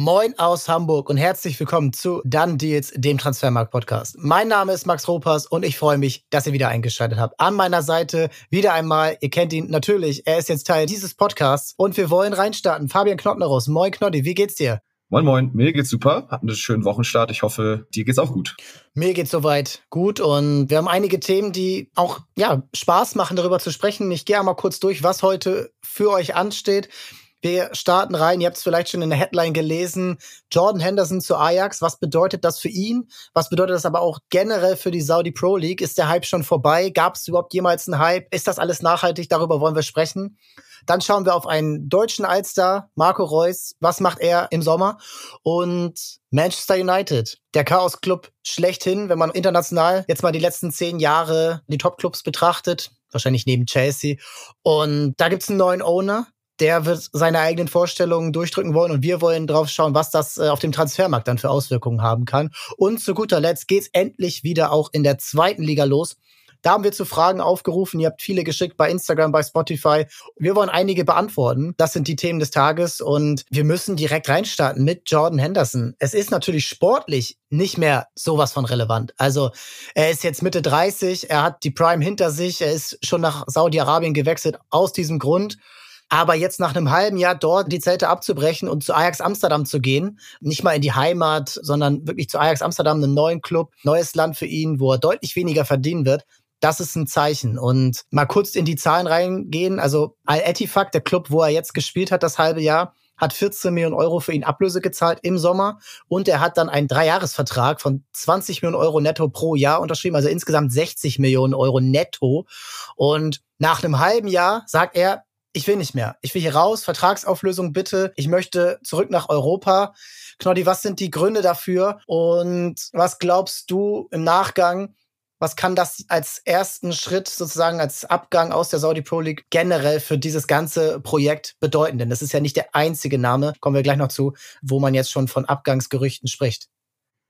Moin aus Hamburg und herzlich willkommen zu Dann Deals, dem Transfermarkt-Podcast. Mein Name ist Max Ropas und ich freue mich, dass ihr wieder eingeschaltet habt. An meiner Seite wieder einmal, ihr kennt ihn natürlich, er ist jetzt Teil dieses Podcasts und wir wollen reinstarten. Fabian Knottnerus, moin Knotti, wie geht's dir? Moin Moin, mir geht's super, hatten einen schönen Wochenstart. Ich hoffe, dir geht's auch gut. Mir geht's soweit gut und wir haben einige Themen, die auch ja Spaß machen, darüber zu sprechen. Ich gehe einmal kurz durch, was heute für euch ansteht. Wir starten rein. Ihr habt es vielleicht schon in der Headline gelesen. Jordan Henderson zu Ajax. Was bedeutet das für ihn? Was bedeutet das aber auch generell für die Saudi Pro League? Ist der Hype schon vorbei? Gab es überhaupt jemals einen Hype? Ist das alles nachhaltig? Darüber wollen wir sprechen. Dann schauen wir auf einen deutschen Allstar, Marco Reus. Was macht er im Sommer? Und Manchester United, der Chaos Club schlechthin, wenn man international jetzt mal die letzten zehn Jahre die Top-Clubs betrachtet. Wahrscheinlich neben Chelsea. Und da gibt's einen neuen Owner der wird seine eigenen Vorstellungen durchdrücken wollen und wir wollen drauf schauen, was das äh, auf dem Transfermarkt dann für Auswirkungen haben kann. Und zu guter Letzt geht's endlich wieder auch in der zweiten Liga los. Da haben wir zu Fragen aufgerufen. Ihr habt viele geschickt bei Instagram, bei Spotify. Wir wollen einige beantworten. Das sind die Themen des Tages und wir müssen direkt reinstarten mit Jordan Henderson. Es ist natürlich sportlich nicht mehr sowas von relevant. Also er ist jetzt Mitte 30, er hat die Prime hinter sich, er ist schon nach Saudi-Arabien gewechselt aus diesem Grund. Aber jetzt nach einem halben Jahr dort die Zelte abzubrechen und zu Ajax Amsterdam zu gehen, nicht mal in die Heimat, sondern wirklich zu Ajax Amsterdam, einem neuen Club, neues Land für ihn, wo er deutlich weniger verdienen wird, das ist ein Zeichen. Und mal kurz in die Zahlen reingehen. Also Al-Etifak, der Club, wo er jetzt gespielt hat, das halbe Jahr, hat 14 Millionen Euro für ihn Ablöse gezahlt im Sommer und er hat dann einen Dreijahresvertrag von 20 Millionen Euro netto pro Jahr unterschrieben, also insgesamt 60 Millionen Euro netto. Und nach einem halben Jahr sagt er, ich will nicht mehr. Ich will hier raus, Vertragsauflösung bitte. Ich möchte zurück nach Europa. Knoddy, was sind die Gründe dafür? Und was glaubst du im Nachgang, was kann das als ersten Schritt sozusagen als Abgang aus der Saudi Pro League generell für dieses ganze Projekt bedeuten? Denn das ist ja nicht der einzige Name, kommen wir gleich noch zu, wo man jetzt schon von Abgangsgerüchten spricht.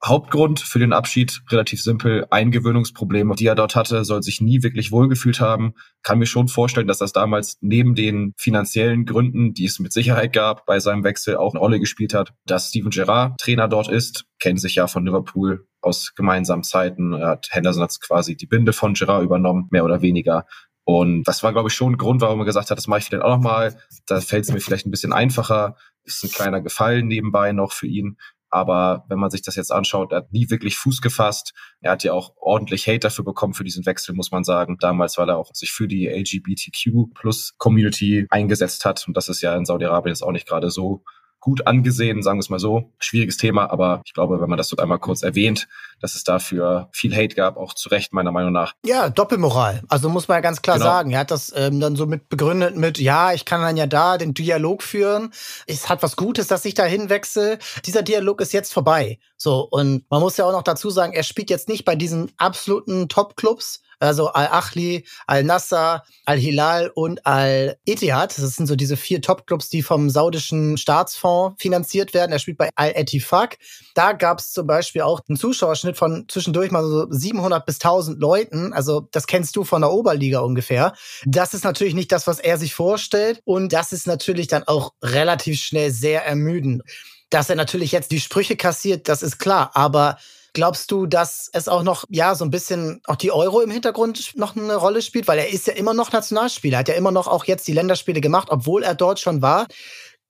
Hauptgrund für den Abschied relativ simpel. Eingewöhnungsprobleme, die er dort hatte, soll sich nie wirklich wohlgefühlt haben. Kann mir schon vorstellen, dass das damals neben den finanziellen Gründen, die es mit Sicherheit gab, bei seinem Wechsel auch eine Rolle gespielt hat, dass Steven Gerrard Trainer dort ist, kennen sich ja von Liverpool aus gemeinsamen Zeiten. Er hat Henderson hat quasi die Binde von Gerrard übernommen, mehr oder weniger. Und das war, glaube ich, schon ein Grund, warum er gesagt hat, das mache ich vielleicht auch nochmal. Da fällt es mir vielleicht ein bisschen einfacher. Ist ein kleiner Gefallen nebenbei noch für ihn. Aber wenn man sich das jetzt anschaut, er hat nie wirklich Fuß gefasst. Er hat ja auch ordentlich Hate dafür bekommen für diesen Wechsel, muss man sagen. Damals, weil er auch sich für die LGBTQ plus Community eingesetzt hat. Und das ist ja in Saudi-Arabien jetzt auch nicht gerade so gut angesehen, sagen wir es mal so. Schwieriges Thema, aber ich glaube, wenn man das dort einmal kurz erwähnt, dass es dafür viel Hate gab, auch zu Recht meiner Meinung nach. Ja, Doppelmoral. Also muss man ja ganz klar genau. sagen. Er hat das ähm, dann so mit begründet mit, ja, ich kann dann ja da den Dialog führen. Es hat was Gutes, dass ich da hinwechsel. Dieser Dialog ist jetzt vorbei. So, und man muss ja auch noch dazu sagen, er spielt jetzt nicht bei diesen absoluten Top-Clubs, also Al-Achli, Al-Nassr, Al-Hilal und Al-Etihad. Das sind so diese vier Top-Clubs, die vom saudischen Staatsfonds finanziert werden. Er spielt bei Al-Etifak. Da gab es zum Beispiel auch einen Zuschauerschnitt von zwischendurch mal so 700 bis 1000 Leuten. Also das kennst du von der Oberliga ungefähr. Das ist natürlich nicht das, was er sich vorstellt. Und das ist natürlich dann auch relativ schnell sehr ermüdend. Dass er natürlich jetzt die Sprüche kassiert, das ist klar. Aber Glaubst du, dass es auch noch, ja, so ein bisschen auch die Euro im Hintergrund noch eine Rolle spielt? Weil er ist ja immer noch Nationalspieler, hat ja immer noch auch jetzt die Länderspiele gemacht, obwohl er dort schon war.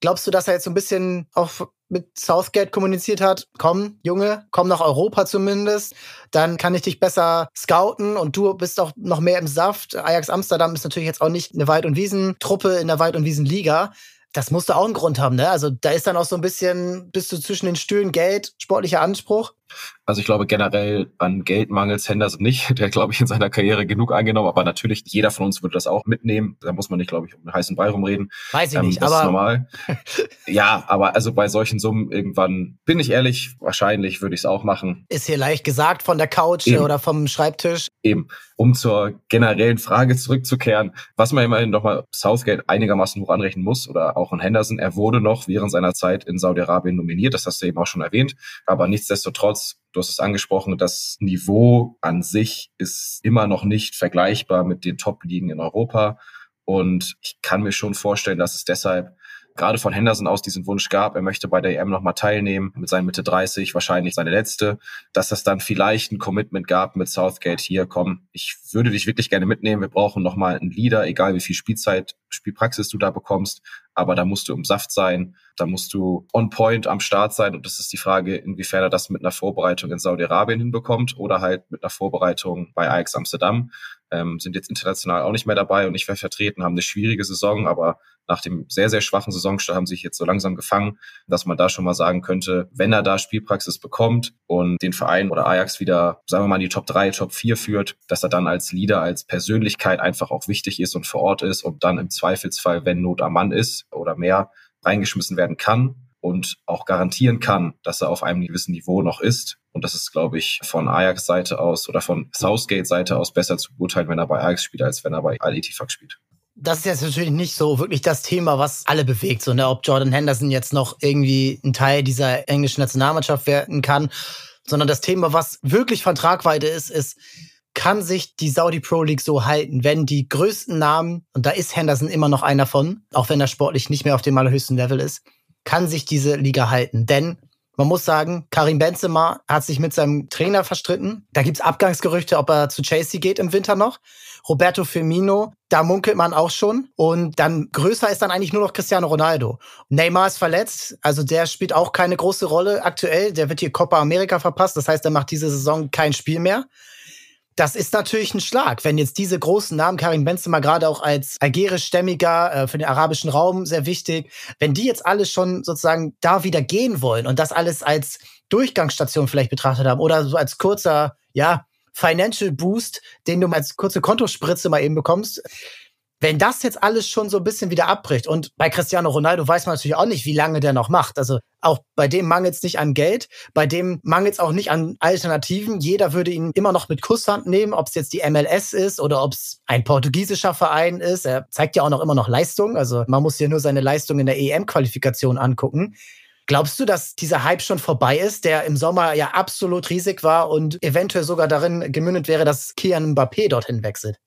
Glaubst du, dass er jetzt so ein bisschen auch mit Southgate kommuniziert hat, komm, Junge, komm nach Europa zumindest, dann kann ich dich besser scouten und du bist auch noch mehr im Saft. Ajax Amsterdam ist natürlich jetzt auch nicht eine Weit- und Wiesentruppe in der Weit- und Wiesenliga. Das musste auch einen Grund haben, ne? Also da ist dann auch so ein bisschen, bist du zwischen den Stühlen Geld, sportlicher Anspruch. Also ich glaube generell an Geld mangels Henderson nicht. Der glaube ich in seiner Karriere genug angenommen, aber natürlich jeder von uns würde das auch mitnehmen. Da muss man nicht, glaube ich, um einen heißen Brei rumreden. Weiß ich ähm, nicht, das aber ist normal. ja, aber also bei solchen Summen irgendwann bin ich ehrlich, wahrscheinlich würde ich es auch machen. Ist hier leicht gesagt von der Couch Eben. oder vom Schreibtisch. Eben, um zur generellen Frage zurückzukehren, was man immerhin noch mal Southgate einigermaßen hoch anrechnen muss oder auch in Henderson, er wurde noch während seiner Zeit in Saudi-Arabien nominiert, das hast du eben auch schon erwähnt, aber Nichtsdestotrotz, du hast es angesprochen, das Niveau an sich ist immer noch nicht vergleichbar mit den Top-Ligen in Europa. Und ich kann mir schon vorstellen, dass es deshalb gerade von Henderson aus diesen Wunsch gab, er möchte bei der EM nochmal teilnehmen, mit seinen Mitte 30, wahrscheinlich seine letzte, dass es dann vielleicht ein Commitment gab mit Southgate, hier, komm, ich würde dich wirklich gerne mitnehmen, wir brauchen nochmal einen Leader, egal wie viel Spielzeit, Spielpraxis du da bekommst, aber da musst du im Saft sein, da musst du on point am Start sein und das ist die Frage, inwiefern er das mit einer Vorbereitung in Saudi-Arabien hinbekommt oder halt mit einer Vorbereitung bei Ajax Amsterdam ähm, sind jetzt international auch nicht mehr dabei und nicht mehr vertreten, haben eine schwierige Saison, aber nach dem sehr, sehr schwachen Saisonstart haben sich jetzt so langsam gefangen, dass man da schon mal sagen könnte, wenn er da Spielpraxis bekommt und den Verein oder Ajax wieder, sagen wir mal, in die Top 3, Top 4 führt, dass er dann als Leader, als Persönlichkeit einfach auch wichtig ist und vor Ort ist und dann im Zweifelsfall, wenn Not am Mann ist oder mehr, reingeschmissen werden kann und auch garantieren kann, dass er auf einem gewissen Niveau noch ist. Und das ist, glaube ich, von Ajax Seite aus oder von Southgate Seite aus besser zu beurteilen, wenn er bei Ajax spielt, als wenn er bei Al-Etifak spielt. Das ist jetzt natürlich nicht so wirklich das Thema, was alle bewegt, so, ne? ob Jordan Henderson jetzt noch irgendwie ein Teil dieser englischen Nationalmannschaft werden kann, sondern das Thema, was wirklich von Tragweite ist, ist, kann sich die Saudi Pro League so halten, wenn die größten Namen, und da ist Henderson immer noch einer von, auch wenn er sportlich nicht mehr auf dem allerhöchsten Level ist, kann sich diese Liga halten. Denn man muss sagen, Karim Benzema hat sich mit seinem Trainer verstritten. Da gibt's Abgangsgerüchte, ob er zu Chelsea geht im Winter noch. Roberto Firmino, da munkelt man auch schon. Und dann größer ist dann eigentlich nur noch Cristiano Ronaldo. Neymar ist verletzt, also der spielt auch keine große Rolle aktuell. Der wird hier Copa America verpasst, das heißt, er macht diese Saison kein Spiel mehr das ist natürlich ein Schlag, wenn jetzt diese großen Namen, Karim Benzema gerade auch als algerischstämmiger äh, für den arabischen Raum sehr wichtig, wenn die jetzt alle schon sozusagen da wieder gehen wollen und das alles als Durchgangsstation vielleicht betrachtet haben oder so als kurzer, ja, Financial Boost, den du als kurze Kontospritze mal eben bekommst, wenn das jetzt alles schon so ein bisschen wieder abbricht und bei Cristiano Ronaldo weiß man natürlich auch nicht, wie lange der noch macht. Also auch bei dem mangelt es nicht an Geld, bei dem mangelt es auch nicht an Alternativen. Jeder würde ihn immer noch mit Kusshand nehmen, ob es jetzt die MLS ist oder ob es ein portugiesischer Verein ist. Er zeigt ja auch noch immer noch Leistung. Also man muss ja nur seine Leistung in der EM-Qualifikation angucken. Glaubst du, dass dieser Hype schon vorbei ist, der im Sommer ja absolut riesig war und eventuell sogar darin gemündet wäre, dass Kian Mbappé dorthin wechselt?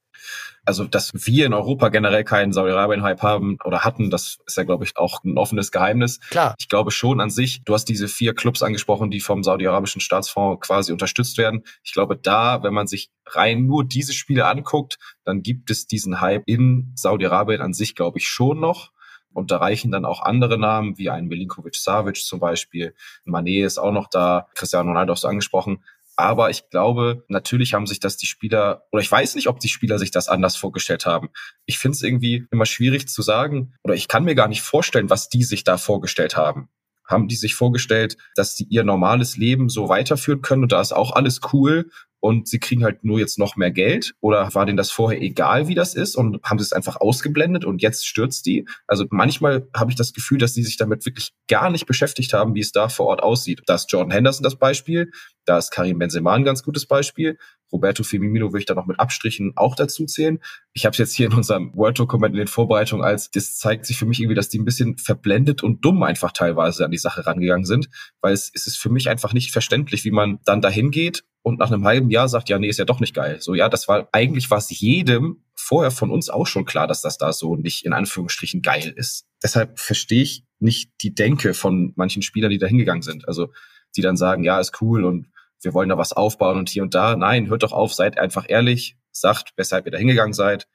Also, dass wir in Europa generell keinen Saudi-Arabien-Hype haben oder hatten, das ist ja, glaube ich, auch ein offenes Geheimnis. Klar. Ich glaube schon an sich, du hast diese vier Clubs angesprochen, die vom saudi-arabischen Staatsfonds quasi unterstützt werden. Ich glaube, da, wenn man sich rein nur diese Spiele anguckt, dann gibt es diesen Hype in Saudi-Arabien an sich, glaube ich, schon noch. Und da reichen dann auch andere Namen, wie ein Milinkovic Savic zum Beispiel. Mané ist auch noch da, Cristiano Ronaldo hast du angesprochen. Aber ich glaube, natürlich haben sich das die Spieler, oder ich weiß nicht, ob die Spieler sich das anders vorgestellt haben. Ich finde es irgendwie immer schwierig zu sagen, oder ich kann mir gar nicht vorstellen, was die sich da vorgestellt haben. Haben die sich vorgestellt, dass sie ihr normales Leben so weiterführen können und da ist auch alles cool und sie kriegen halt nur jetzt noch mehr Geld? Oder war denen das vorher egal, wie das ist und haben sie es einfach ausgeblendet und jetzt stürzt die? Also manchmal habe ich das Gefühl, dass die sich damit wirklich gar nicht beschäftigt haben, wie es da vor Ort aussieht. Da ist Jordan Henderson das Beispiel, da ist Karim Benzema ein ganz gutes Beispiel. Roberto Firmino würde ich da noch mit Abstrichen auch dazu zählen. Ich habe es jetzt hier in unserem Word-Dokument in den Vorbereitungen als, das zeigt sich für mich irgendwie, dass die ein bisschen verblendet und dumm einfach teilweise an die Sache rangegangen sind, weil es, es ist für mich einfach nicht verständlich, wie man dann dahin geht und nach einem halben Jahr sagt, ja, nee, ist ja doch nicht geil. So, ja, das war, eigentlich war es jedem vorher von uns auch schon klar, dass das da so nicht in Anführungsstrichen geil ist. Deshalb verstehe ich nicht die Denke von manchen Spielern, die da hingegangen sind. Also, die dann sagen, ja, ist cool und wir wollen da was aufbauen und hier und da. Nein, hört doch auf, seid einfach ehrlich, sagt, weshalb ihr da hingegangen seid.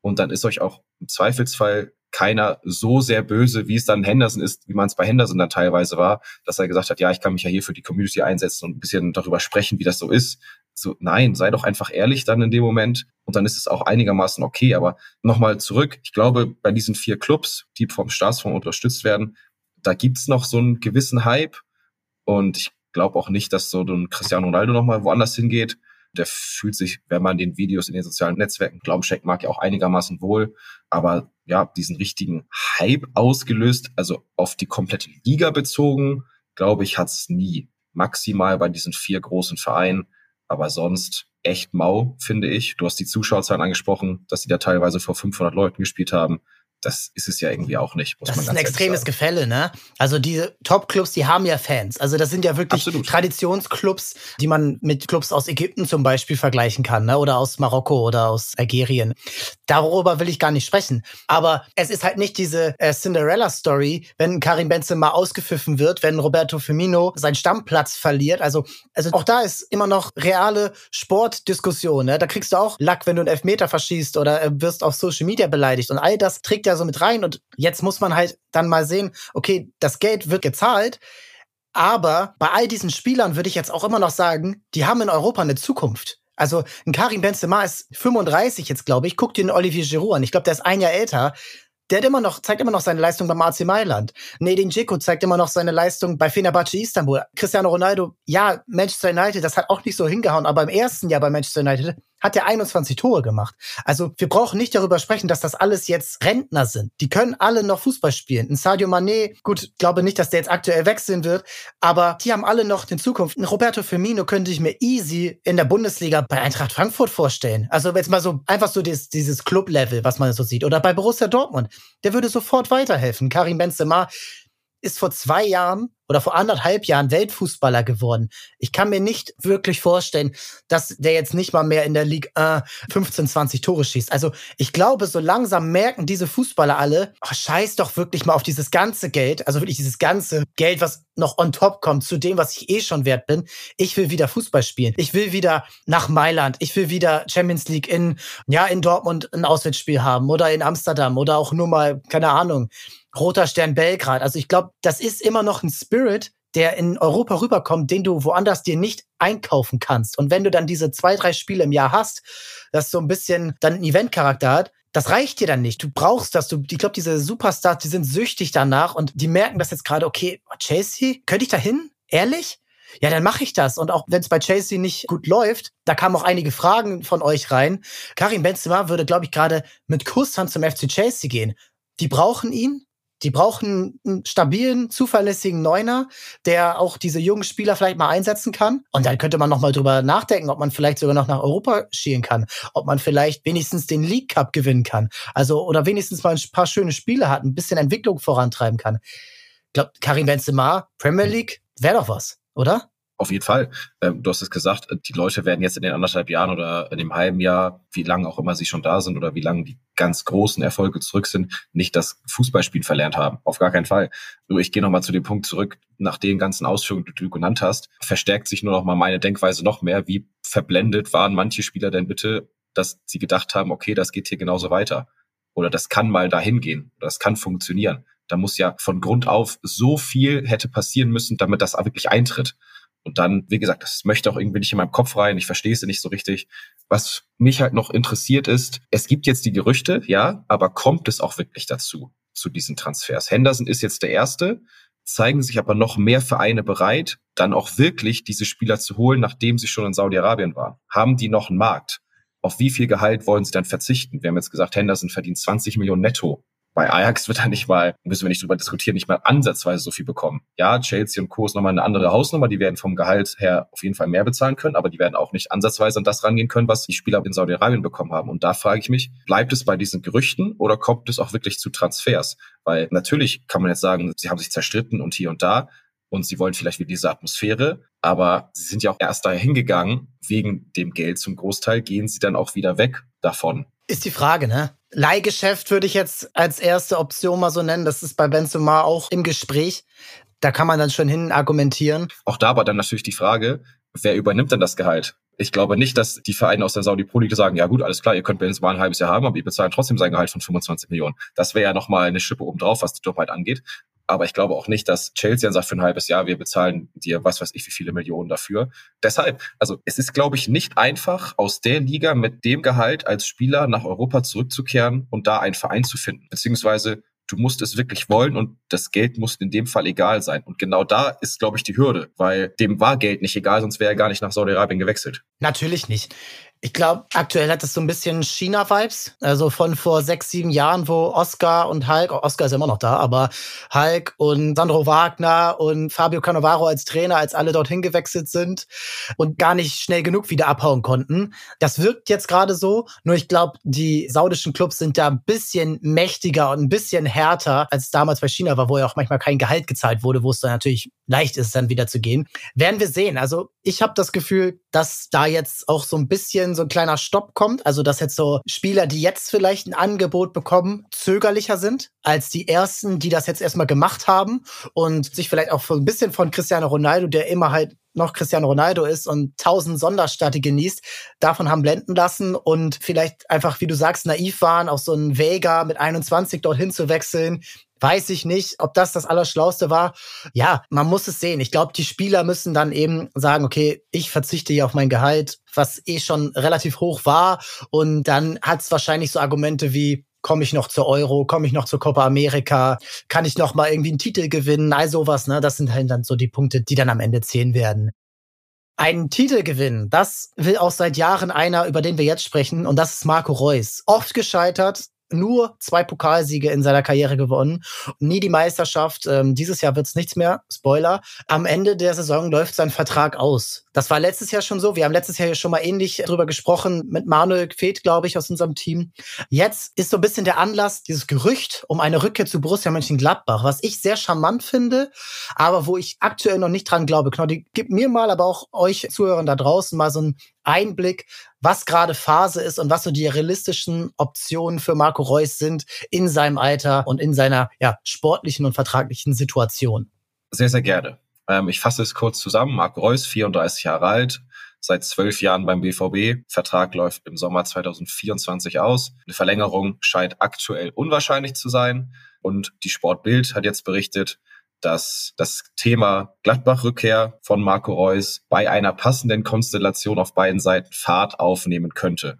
Und dann ist euch auch im Zweifelsfall keiner so sehr böse, wie es dann Henderson ist, wie man es bei Henderson dann teilweise war, dass er gesagt hat, ja, ich kann mich ja hier für die Community einsetzen und ein bisschen darüber sprechen, wie das so ist. So, nein, sei doch einfach ehrlich dann in dem Moment und dann ist es auch einigermaßen okay. Aber nochmal zurück, ich glaube, bei diesen vier Clubs, die vom Staatsfonds unterstützt werden, da gibt's noch so einen gewissen Hype und ich glaube auch nicht, dass so ein Cristiano Ronaldo nochmal woanders hingeht. Der fühlt sich, wenn man den Videos in den sozialen Netzwerken Glauben schenkt, mag ja auch einigermaßen wohl. Aber ja, diesen richtigen Hype ausgelöst, also auf die komplette Liga bezogen, glaube ich, hat es nie. Maximal bei diesen vier großen Vereinen. Aber sonst echt mau, finde ich. Du hast die Zuschauerzahlen angesprochen, dass sie da teilweise vor 500 Leuten gespielt haben. Das ist es ja irgendwie auch nicht. das ist ein extremes sagen. Gefälle, ne? Also diese Top-Clubs, die haben ja Fans. Also das sind ja wirklich Absolut. Traditionsclubs, die man mit Clubs aus Ägypten zum Beispiel vergleichen kann, ne? Oder aus Marokko oder aus Algerien. Darüber will ich gar nicht sprechen. Aber es ist halt nicht diese äh, Cinderella-Story, wenn Karim Benzema ausgepfiffen wird, wenn Roberto Firmino seinen Stammplatz verliert. Also, also auch da ist immer noch reale Sportdiskussion. Ne? Da kriegst du auch Lack, wenn du einen Elfmeter verschießt oder äh, wirst auf Social Media beleidigt. Und all das trägt ja so mit rein. Und jetzt muss man halt dann mal sehen, okay, das Geld wird gezahlt. Aber bei all diesen Spielern würde ich jetzt auch immer noch sagen, die haben in Europa eine Zukunft. Also ein Karim Benzema ist 35 jetzt, glaube ich. Guck dir den Olivier Giroud an. Ich glaube, der ist ein Jahr älter der hat immer noch, zeigt immer noch seine Leistung beim AC Mailand. Nedin Dzeko zeigt immer noch seine Leistung bei Fenerbahce Istanbul. Cristiano Ronaldo, ja, Manchester United, das hat auch nicht so hingehauen, aber im ersten Jahr bei Manchester United hat er 21 Tore gemacht. Also wir brauchen nicht darüber sprechen, dass das alles jetzt Rentner sind. Die können alle noch Fußball spielen. Ein Sadio Mané, gut, glaube nicht, dass der jetzt aktuell wechseln wird, aber die haben alle noch in Zukunft. Ein Roberto Firmino könnte ich mir easy in der Bundesliga bei Eintracht Frankfurt vorstellen. Also jetzt mal so einfach so dieses, dieses Club-Level, was man so sieht. Oder bei Borussia Dortmund. Der würde sofort weiterhelfen. Karim Benzema ist vor zwei Jahren oder vor anderthalb Jahren Weltfußballer geworden. Ich kann mir nicht wirklich vorstellen, dass der jetzt nicht mal mehr in der Liga äh, 15, 20 Tore schießt. Also ich glaube, so langsam merken diese Fußballer alle, oh, scheiß doch wirklich mal auf dieses ganze Geld, also wirklich dieses ganze Geld, was noch on top kommt zu dem, was ich eh schon wert bin. Ich will wieder Fußball spielen. Ich will wieder nach Mailand. Ich will wieder Champions League in, ja, in Dortmund ein Auswärtsspiel haben oder in Amsterdam oder auch nur mal, keine Ahnung, Roter Stern Belgrad. Also ich glaube, das ist immer noch ein Spirit, der in Europa rüberkommt, den du woanders dir nicht einkaufen kannst. Und wenn du dann diese zwei, drei Spiele im Jahr hast, das so ein bisschen dann einen Eventcharakter hat, das reicht dir dann nicht. Du brauchst das. Du, ich glaube, diese Superstars, die sind süchtig danach und die merken das jetzt gerade, okay, Chelsea, könnte ich da hin? Ehrlich? Ja, dann mache ich das. Und auch wenn es bei Chelsea nicht gut läuft, da kamen auch einige Fragen von euch rein. Karim Benzema würde, glaube ich, gerade mit Kusshand zum FC Chelsea gehen. Die brauchen ihn. Die brauchen einen stabilen, zuverlässigen Neuner, der auch diese jungen Spieler vielleicht mal einsetzen kann. Und dann könnte man noch mal drüber nachdenken, ob man vielleicht sogar noch nach Europa schielen kann, ob man vielleicht wenigstens den League Cup gewinnen kann. Also oder wenigstens mal ein paar schöne Spiele hat, ein bisschen Entwicklung vorantreiben kann. Ich glaube, Karim Benzema, Premier League, wäre doch was, oder? Auf jeden Fall. Ähm, du hast es gesagt, die Leute werden jetzt in den anderthalb Jahren oder in dem halben Jahr, wie lange auch immer sie schon da sind oder wie lange die ganz großen Erfolge zurück sind, nicht das Fußballspielen verlernt haben. Auf gar keinen Fall. Nur ich gehe nochmal zu dem Punkt zurück, nach den ganzen Ausführungen, die du genannt hast, verstärkt sich nur noch mal meine Denkweise noch mehr. Wie verblendet waren manche Spieler denn bitte, dass sie gedacht haben, okay, das geht hier genauso weiter. Oder das kann mal dahin gehen. Das kann funktionieren. Da muss ja von Grund auf so viel hätte passieren müssen, damit das wirklich eintritt. Und dann, wie gesagt, das möchte auch irgendwie nicht in meinem Kopf rein. Ich verstehe es nicht so richtig. Was mich halt noch interessiert ist, es gibt jetzt die Gerüchte, ja, aber kommt es auch wirklich dazu, zu diesen Transfers? Henderson ist jetzt der Erste, zeigen sich aber noch mehr Vereine bereit, dann auch wirklich diese Spieler zu holen, nachdem sie schon in Saudi-Arabien waren. Haben die noch einen Markt? Auf wie viel Gehalt wollen sie dann verzichten? Wir haben jetzt gesagt, Henderson verdient 20 Millionen netto bei Ajax wird er nicht mal, müssen wir nicht drüber diskutieren, nicht mal ansatzweise so viel bekommen. Ja, Chelsea und Co. ist nochmal eine andere Hausnummer, die werden vom Gehalt her auf jeden Fall mehr bezahlen können, aber die werden auch nicht ansatzweise an das rangehen können, was die Spieler in Saudi-Arabien bekommen haben. Und da frage ich mich, bleibt es bei diesen Gerüchten oder kommt es auch wirklich zu Transfers? Weil natürlich kann man jetzt sagen, sie haben sich zerstritten und hier und da, und sie wollen vielleicht wieder diese Atmosphäre, aber sie sind ja auch erst daher hingegangen, wegen dem Geld zum Großteil gehen sie dann auch wieder weg davon. Ist die Frage, ne? Leihgeschäft würde ich jetzt als erste Option mal so nennen. Das ist bei Benzema auch im Gespräch. Da kann man dann schon hin argumentieren. Auch da war dann natürlich die Frage, wer übernimmt denn das Gehalt? Ich glaube nicht, dass die Vereine aus der Saudi Pro sagen, ja gut, alles klar, ihr könnt Benzema ein halbes Jahr haben, aber ihr bezahlt trotzdem sein Gehalt von 25 Millionen. Das wäre ja nochmal eine Schippe obendrauf, was die Dummheit angeht. Aber ich glaube auch nicht, dass Chelsea dann sagt für ein halbes Jahr, wir bezahlen dir was weiß ich wie viele Millionen dafür. Deshalb, also es ist, glaube ich, nicht einfach, aus der Liga mit dem Gehalt als Spieler nach Europa zurückzukehren und da einen Verein zu finden. Beziehungsweise du musst es wirklich wollen und das Geld muss in dem Fall egal sein. Und genau da ist, glaube ich, die Hürde, weil dem war Geld nicht egal, sonst wäre er gar nicht nach Saudi-Arabien gewechselt. Natürlich nicht Ich glaube, aktuell hat es so ein bisschen China-Vibes. Also von vor sechs, sieben Jahren, wo Oscar und Hulk, Oscar ist immer noch da, aber Hulk und Sandro Wagner und Fabio Cannavaro als Trainer, als alle dorthin gewechselt sind und gar nicht schnell genug wieder abhauen konnten. Das wirkt jetzt gerade so. Nur ich glaube, die saudischen Clubs sind da ein bisschen mächtiger und ein bisschen härter, als damals bei China war, wo ja auch manchmal kein Gehalt gezahlt wurde, wo es dann natürlich leicht ist, dann wieder zu gehen. Werden wir sehen. Also ich habe das Gefühl, dass da jetzt auch so ein bisschen so ein kleiner Stopp kommt. Also dass jetzt so Spieler, die jetzt vielleicht ein Angebot bekommen, zögerlicher sind als die ersten, die das jetzt erstmal gemacht haben und sich vielleicht auch so ein bisschen von Cristiano Ronaldo, der immer halt noch Cristiano Ronaldo ist und tausend Sonderstadt genießt, davon haben blenden lassen und vielleicht einfach, wie du sagst, naiv waren, auch so ein Vega mit 21 dorthin zu wechseln, weiß ich nicht, ob das das Allerschlauste war. Ja, man muss es sehen. Ich glaube, die Spieler müssen dann eben sagen, okay, ich verzichte hier auf mein Gehalt, was eh schon relativ hoch war. Und dann hat es wahrscheinlich so Argumente wie, komme ich noch zur Euro, komme ich noch zur Copa America, kann ich noch mal irgendwie einen Titel gewinnen, all sowas, ne? Das sind halt dann so die Punkte, die dann am Ende zählen werden. Einen Titel gewinnen, das will auch seit Jahren einer, über den wir jetzt sprechen, und das ist Marco Reus. Oft gescheitert, nur zwei Pokalsiege in seiner Karriere gewonnen, nie die Meisterschaft. Ähm, dieses Jahr wird's nichts mehr. Spoiler. Am Ende der Saison läuft sein Vertrag aus. Das war letztes Jahr schon so. Wir haben letztes Jahr schon mal ähnlich drüber gesprochen mit Manuel Feth, glaube ich, aus unserem Team. Jetzt ist so ein bisschen der Anlass, dieses Gerücht um eine Rückkehr zu Borussia Mönchengladbach, was ich sehr charmant finde, aber wo ich aktuell noch nicht dran glaube. Knoddy, gib mir mal, aber auch euch Zuhörern da draußen mal so ein Einblick, was gerade Phase ist und was so die realistischen Optionen für Marco Reus sind in seinem Alter und in seiner ja, sportlichen und vertraglichen Situation. Sehr, sehr gerne. Ähm, ich fasse es kurz zusammen. Marco Reus, 34 Jahre alt, seit zwölf Jahren beim BVB. Vertrag läuft im Sommer 2024 aus. Eine Verlängerung scheint aktuell unwahrscheinlich zu sein. Und die Sportbild hat jetzt berichtet, dass das Thema Gladbach-Rückkehr von Marco Reus bei einer passenden Konstellation auf beiden Seiten Fahrt aufnehmen könnte.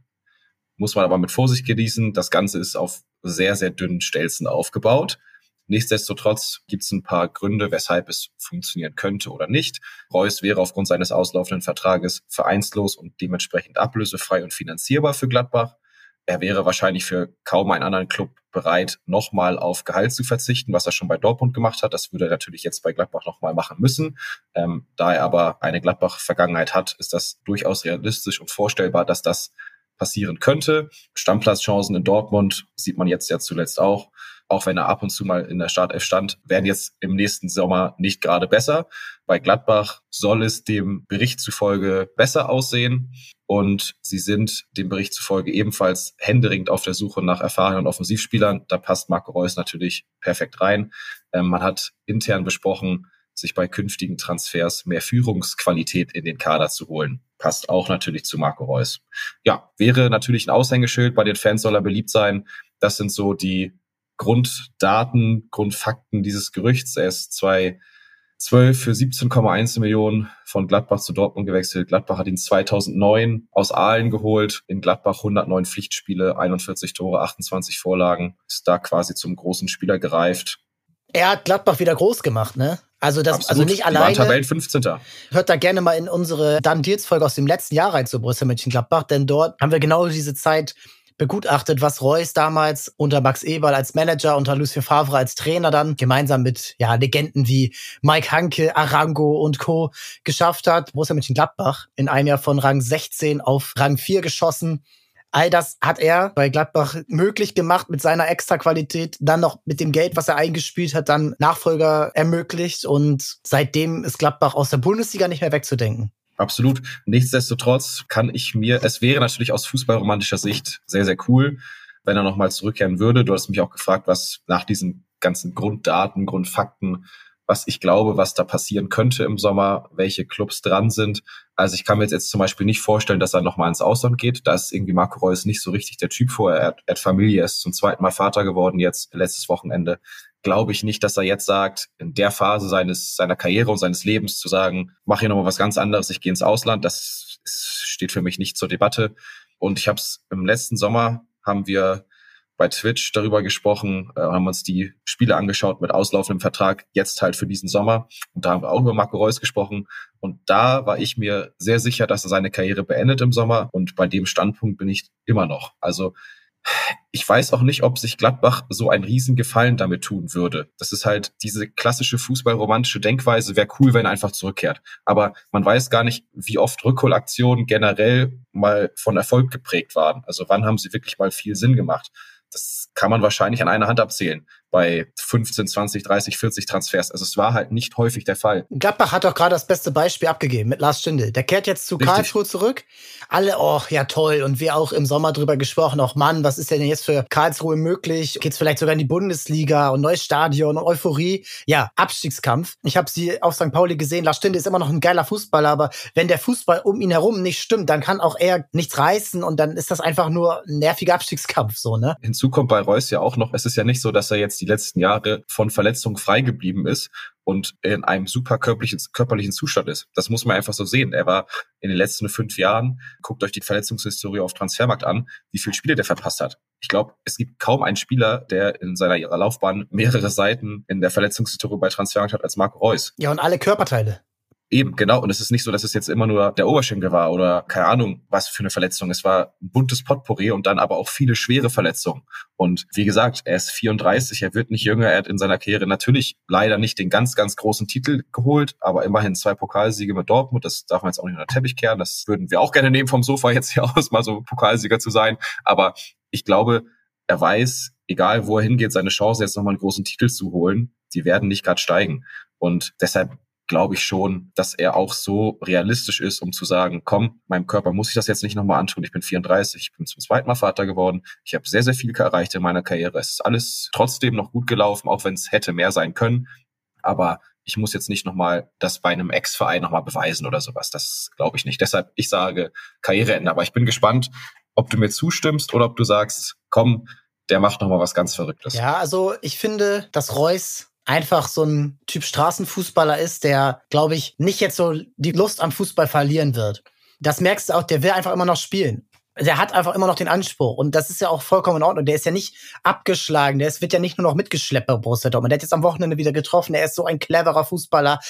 Muss man aber mit Vorsicht genießen. Das Ganze ist auf sehr, sehr dünnen Stelzen aufgebaut. Nichtsdestotrotz gibt es ein paar Gründe, weshalb es funktionieren könnte oder nicht. Reus wäre aufgrund seines auslaufenden Vertrages vereinslos und dementsprechend ablösefrei und finanzierbar für Gladbach er wäre wahrscheinlich für kaum einen anderen Club bereit, nochmal auf Gehalt zu verzichten, was er schon bei Dortmund gemacht hat. Das würde er natürlich jetzt bei Gladbach nochmal machen müssen. Ähm, da er aber eine Gladbach-Vergangenheit hat, ist das durchaus realistisch und vorstellbar, dass das passieren könnte. Stammplatzchancen in Dortmund sieht man jetzt ja zuletzt auch. Auch wenn er ab und zu mal in der Startelf stand, werden jetzt im nächsten Sommer nicht gerade besser. Bei Gladbach soll es dem Bericht zufolge besser aussehen. Und sie sind dem Bericht zufolge ebenfalls händeringend auf der Suche nach erfahrenen Offensivspielern. Da passt Marco Reus natürlich perfekt rein. Ähm, man hat intern besprochen, sich bei künftigen Transfers mehr Führungsqualität in den Kader zu holen. Passt auch natürlich zu Marco Reus. Ja, wäre natürlich ein Aushängeschild. Bei den Fans soll er beliebt sein. Das sind so die Grunddaten, Grundfakten dieses Gerüchts. Er ist zwei 12 für 17,1 Millionen von Gladbach zu Dortmund gewechselt. Gladbach hat ihn 2009 aus Aalen geholt. In Gladbach 109 Pflichtspiele, 41 Tore, 28 Vorlagen. Ist da quasi zum großen Spieler gereift. Er hat Gladbach wieder groß gemacht, ne? Also das, also Absolut. also nicht alleine. Tabellen 15. Hört da gerne mal in unsere Dan Deals Folge aus dem letzten Jahr rein zu Borussia Mönchengladbach, denn dort haben wir genau diese Zeit begutachtet, was Reus damals unter Max Eberl als Manager, unter Lucien Favre als Trainer dann gemeinsam mit ja, Legenden wie Mike Hanke, Arango und Co. geschafft hat. Borussia Mönchengladbach in einem Jahr von Rang 16 auf Rang 4 geschossen. All das hat er bei Gladbach möglich gemacht mit seiner Extraqualität, dann noch mit dem Geld, was er eingespielt hat, dann Nachfolger ermöglicht und seitdem ist Gladbach aus der Bundesliga nicht mehr wegzudenken. Absolut. Nichtsdestotrotz kann ich mir, es wäre natürlich aus fußballromantischer Sicht sehr, sehr cool, wenn er nochmal zurückkehren würde. Du hast mich auch gefragt, was nach diesen ganzen Grunddaten, Grundfakten, was ich glaube, was da passieren könnte im Sommer, welche Clubs dran sind. Also ich kann mir jetzt zum Beispiel nicht vorstellen, dass er nochmal ins Ausland geht. Da ist irgendwie Marco Reus nicht so richtig der Typ vor. Er hat, er hat Familie, ist zum zweiten Mal Vater geworden jetzt letztes Wochenende glaube ich nicht, dass er jetzt sagt, in der Phase seines, seiner Karriere und seines Lebens zu sagen, mach hier nochmal was ganz anderes, ich gehe ins Ausland. Das steht für mich nicht zur Debatte. Und ich habe es im letzten Sommer, haben wir bei Twitch darüber gesprochen, äh, haben uns die Spiele angeschaut mit auslaufendem Vertrag, jetzt halt für diesen Sommer. Und da haben wir auch über Marco Reus gesprochen. Und da war ich mir sehr sicher, dass er seine Karriere beendet im Sommer. Und bei dem Standpunkt bin ich immer noch. Also ich weiß auch nicht, ob sich Gladbach so einen Riesengefallen damit tun würde. Das ist halt diese klassische fußballromantische Denkweise, wäre cool, wenn er einfach zurückkehrt. Aber man weiß gar nicht, wie oft Rückholaktionen generell mal von Erfolg geprägt waren. Also wann haben sie wirklich mal viel Sinn gemacht? Das kann man wahrscheinlich an einer Hand abzählen bei 15, 20, 30, 40 Transfers. Also es war halt nicht häufig der Fall. Gladbach hat doch gerade das beste Beispiel abgegeben mit Lars Stindl. Der kehrt jetzt zu Richtig. Karlsruhe zurück. Alle, oh, ja toll. Und wir auch im Sommer drüber gesprochen, auch Mann, was ist denn jetzt für Karlsruhe möglich? Geht's vielleicht sogar in die Bundesliga und neues Stadion und Euphorie? Ja, Abstiegskampf. Ich habe sie auf St. Pauli gesehen. Lars Stindl ist immer noch ein geiler Fußballer, aber wenn der Fußball um ihn herum nicht stimmt, dann kann auch er nichts reißen und dann ist das einfach nur ein nerviger Abstiegskampf, so, ne? Hinzu kommt bei Reus ja auch noch, es ist ja nicht so, dass er jetzt die letzten Jahre von Verletzungen frei geblieben ist und in einem super körperlichen, körperlichen Zustand ist. Das muss man einfach so sehen. Er war in den letzten fünf Jahren, guckt euch die Verletzungshistorie auf Transfermarkt an, wie viele Spiele der verpasst hat. Ich glaube, es gibt kaum einen Spieler, der in seiner Laufbahn mehrere Seiten in der Verletzungshistorie bei Transfermarkt hat als Marco Reus. Ja, und alle Körperteile. Eben, genau. Und es ist nicht so, dass es jetzt immer nur der Oberschenkel war oder keine Ahnung, was für eine Verletzung. Es war ein buntes Potpourri und dann aber auch viele schwere Verletzungen. Und wie gesagt, er ist 34, er wird nicht jünger. Er hat in seiner Karriere natürlich leider nicht den ganz, ganz großen Titel geholt, aber immerhin zwei Pokalsiege mit Dortmund. Das darf man jetzt auch nicht unter den Teppich kehren. Das würden wir auch gerne nehmen vom Sofa jetzt hier aus, mal so Pokalsieger zu sein. Aber ich glaube, er weiß, egal wo er hingeht, seine Chance jetzt nochmal einen großen Titel zu holen, die werden nicht gerade steigen. Und deshalb glaube ich schon, dass er auch so realistisch ist, um zu sagen, komm, meinem Körper muss ich das jetzt nicht nochmal antun. Ich bin 34, ich bin zum zweiten Mal Vater geworden. Ich habe sehr, sehr viel erreicht in meiner Karriere. Es ist alles trotzdem noch gut gelaufen, auch wenn es hätte mehr sein können. Aber ich muss jetzt nicht nochmal das bei einem Ex-Verein nochmal beweisen oder sowas. Das glaube ich nicht. Deshalb, ich sage Karriereende. Aber ich bin gespannt, ob du mir zustimmst oder ob du sagst, komm, der macht nochmal was ganz Verrücktes. Ja, also ich finde, dass Reus einfach so ein Typ Straßenfußballer ist, der, glaube ich, nicht jetzt so die Lust am Fußball verlieren wird. Das merkst du auch, der will einfach immer noch spielen. Der hat einfach immer noch den Anspruch. Und das ist ja auch vollkommen in Ordnung. Der ist ja nicht abgeschlagen. Der wird ja nicht nur noch mitgeschleppt bei Borussia Dortmund. Der hat jetzt am Wochenende wieder getroffen. Der ist so ein cleverer Fußballer.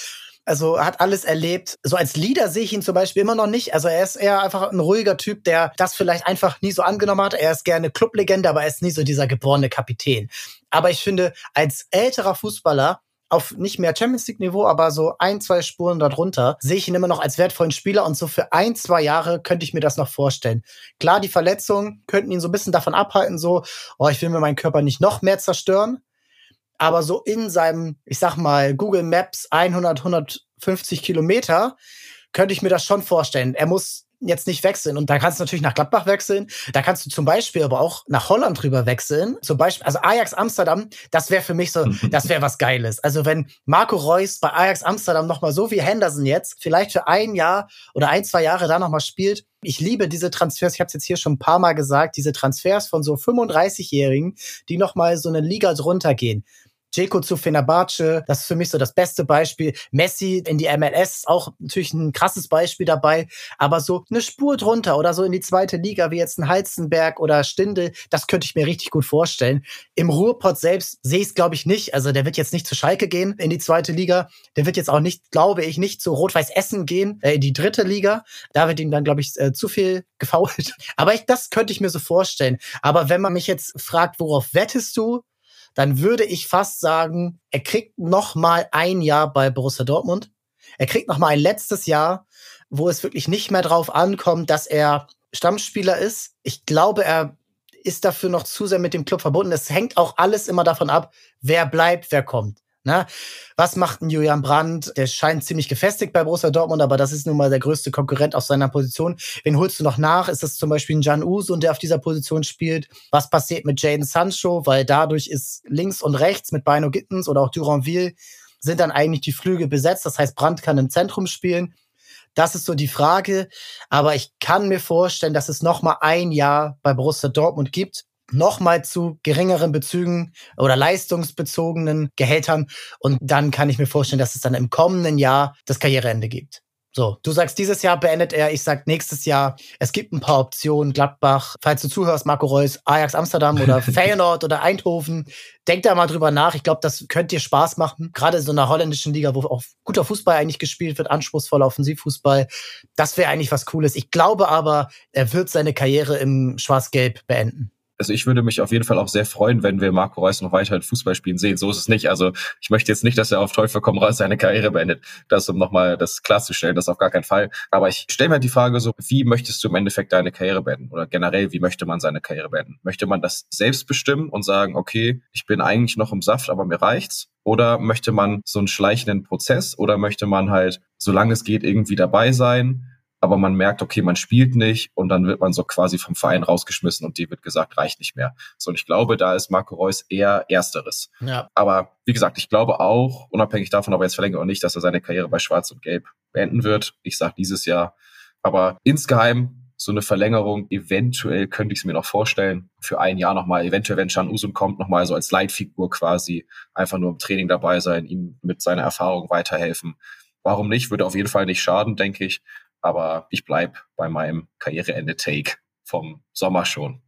Also hat alles erlebt. So als Leader sehe ich ihn zum Beispiel immer noch nicht. Also er ist eher einfach ein ruhiger Typ, der das vielleicht einfach nie so angenommen hat. Er ist gerne Clublegende, aber er ist nie so dieser geborene Kapitän. Aber ich finde, als älterer Fußballer auf nicht mehr Champions League Niveau, aber so ein, zwei Spuren darunter, sehe ich ihn immer noch als wertvollen Spieler und so für ein, zwei Jahre könnte ich mir das noch vorstellen. Klar, die Verletzungen könnten ihn so ein bisschen davon abhalten, so, oh, ich will mir meinen Körper nicht noch mehr zerstören aber so in seinem, ich sag mal, Google Maps 100, 150 Kilometer, könnte ich mir das schon vorstellen. Er muss jetzt nicht wechseln. Und da kannst du natürlich nach Gladbach wechseln. Da kannst du zum Beispiel aber auch nach Holland drüber wechseln. Zum Beispiel, also Ajax Amsterdam, das wäre für mich so, das wäre was Geiles. Also wenn Marco Reus bei Ajax Amsterdam nochmal so wie Henderson jetzt, vielleicht für ein Jahr oder ein, zwei Jahre da nochmal spielt. Ich liebe diese Transfers, ich habe es jetzt hier schon ein paar Mal gesagt, diese Transfers von so 35-Jährigen, die nochmal so eine Liga drunter gehen. Jeko zu Fenerbahce, das ist für mich so das beste Beispiel. Messi in die MLS auch natürlich ein krasses Beispiel dabei, aber so eine Spur drunter oder so in die zweite Liga, wie jetzt ein Heizenberg oder Stindel, das könnte ich mir richtig gut vorstellen. Im Ruhrpott selbst sehe ich es, glaube ich, nicht. Also der wird jetzt nicht zu Schalke gehen in die zweite Liga. Der wird jetzt auch nicht, glaube ich, nicht zu Rot-Weiß Essen gehen, äh, in die dritte Liga. Da wird ihm dann, glaube ich, äh, zu viel gefault. Aber ich, das könnte ich mir so vorstellen. Aber wenn man mich jetzt fragt, worauf wettest du? Dann würde ich fast sagen, er kriegt noch mal ein Jahr bei Borussia Dortmund. Er kriegt noch mal ein letztes Jahr, wo es wirklich nicht mehr drauf ankommt, dass er Stammspieler ist. Ich glaube, er ist dafür noch zu sehr mit dem Club verbunden. Es hängt auch alles immer davon ab, wer bleibt, wer kommt. Ne? Was macht ein Julian Brandt? Der scheint ziemlich gefestigt bei Borussia Dortmund, aber das ist nun mal der größte Konkurrent auf seiner Position. Wen holst du noch nach? Ist das zum Beispiel ein Jan Uso, der auf dieser Position spielt? Was passiert mit Jaden Sancho? Weil dadurch ist links und rechts mit Bino Gittens oder auch Duranville sind dann eigentlich die Flüge besetzt. Das heißt, Brandt kann im Zentrum spielen. Das ist so die Frage. Aber ich kann mir vorstellen, dass es noch mal ein Jahr bei Borussia Dortmund gibt nochmal zu geringeren Bezügen oder leistungsbezogenen Gehältern. Und dann kann ich mir vorstellen, dass es dann im kommenden Jahr das Karriereende gibt. So, du sagst, dieses Jahr beendet er, ich sag nächstes Jahr. Es gibt ein paar Optionen. Gladbach, falls du zuhörst, Marco Reus, Ajax Amsterdam oder Feyenoord oder Eindhoven. Denk da mal drüber nach. Ich glaube, das könnte dir Spaß machen. Gerade in so einer holländischen Liga, wo auch guter Fußball eigentlich gespielt wird, anspruchsvoller Offensivfußball. Das wäre eigentlich was Cooles. Ich glaube aber, er wird seine Karriere im Schwarz-Gelb beenden also ich würde mich auf jeden Fall auch sehr freuen, wenn wir Marco Reus noch weiter Fußball spielen sehen. So ist es nicht. Also ich möchte jetzt nicht, dass er auf Teufel komm raus seine Karriere beendet. Das um nochmal das klarzustellen, das auf gar keinen Fall. Aber ich stelle mir die Frage so, wie möchtest du im Endeffekt deine Karriere beenden? Oder generell, wie möchte man seine Karriere beenden? Möchte man das selbst bestimmen und sagen, okay, ich bin eigentlich noch im Saft, aber mir reicht's? Oder möchte man so einen schleichenden Prozess? Oder möchte man halt, solange es geht, irgendwie dabei sein? Aber man merkt, okay, man spielt nicht und dann wird man so quasi vom Verein rausgeschmissen und dir wird gesagt, reicht nicht mehr. So, und ich glaube, da ist Marco Reus eher Ersteres. Ja. Aber wie gesagt, ich glaube auch, unabhängig davon, ob er jetzt verlängert oder nicht, dass er seine Karriere bei Schwarz und Gelb beenden wird. Ich sage dieses Jahr. Aber insgeheim so eine Verlängerung, eventuell könnte ich es mir noch vorstellen, für ein Jahr nochmal, eventuell, wenn Can Usum kommt, nochmal so als Leitfigur quasi, einfach nur im Training dabei sein, ihm mit seiner Erfahrung weiterhelfen. Warum nicht? Würde auf jeden Fall nicht schaden, denke ich. Aber ich bleib bei meinem Karriereende-Take vom Sommer schon.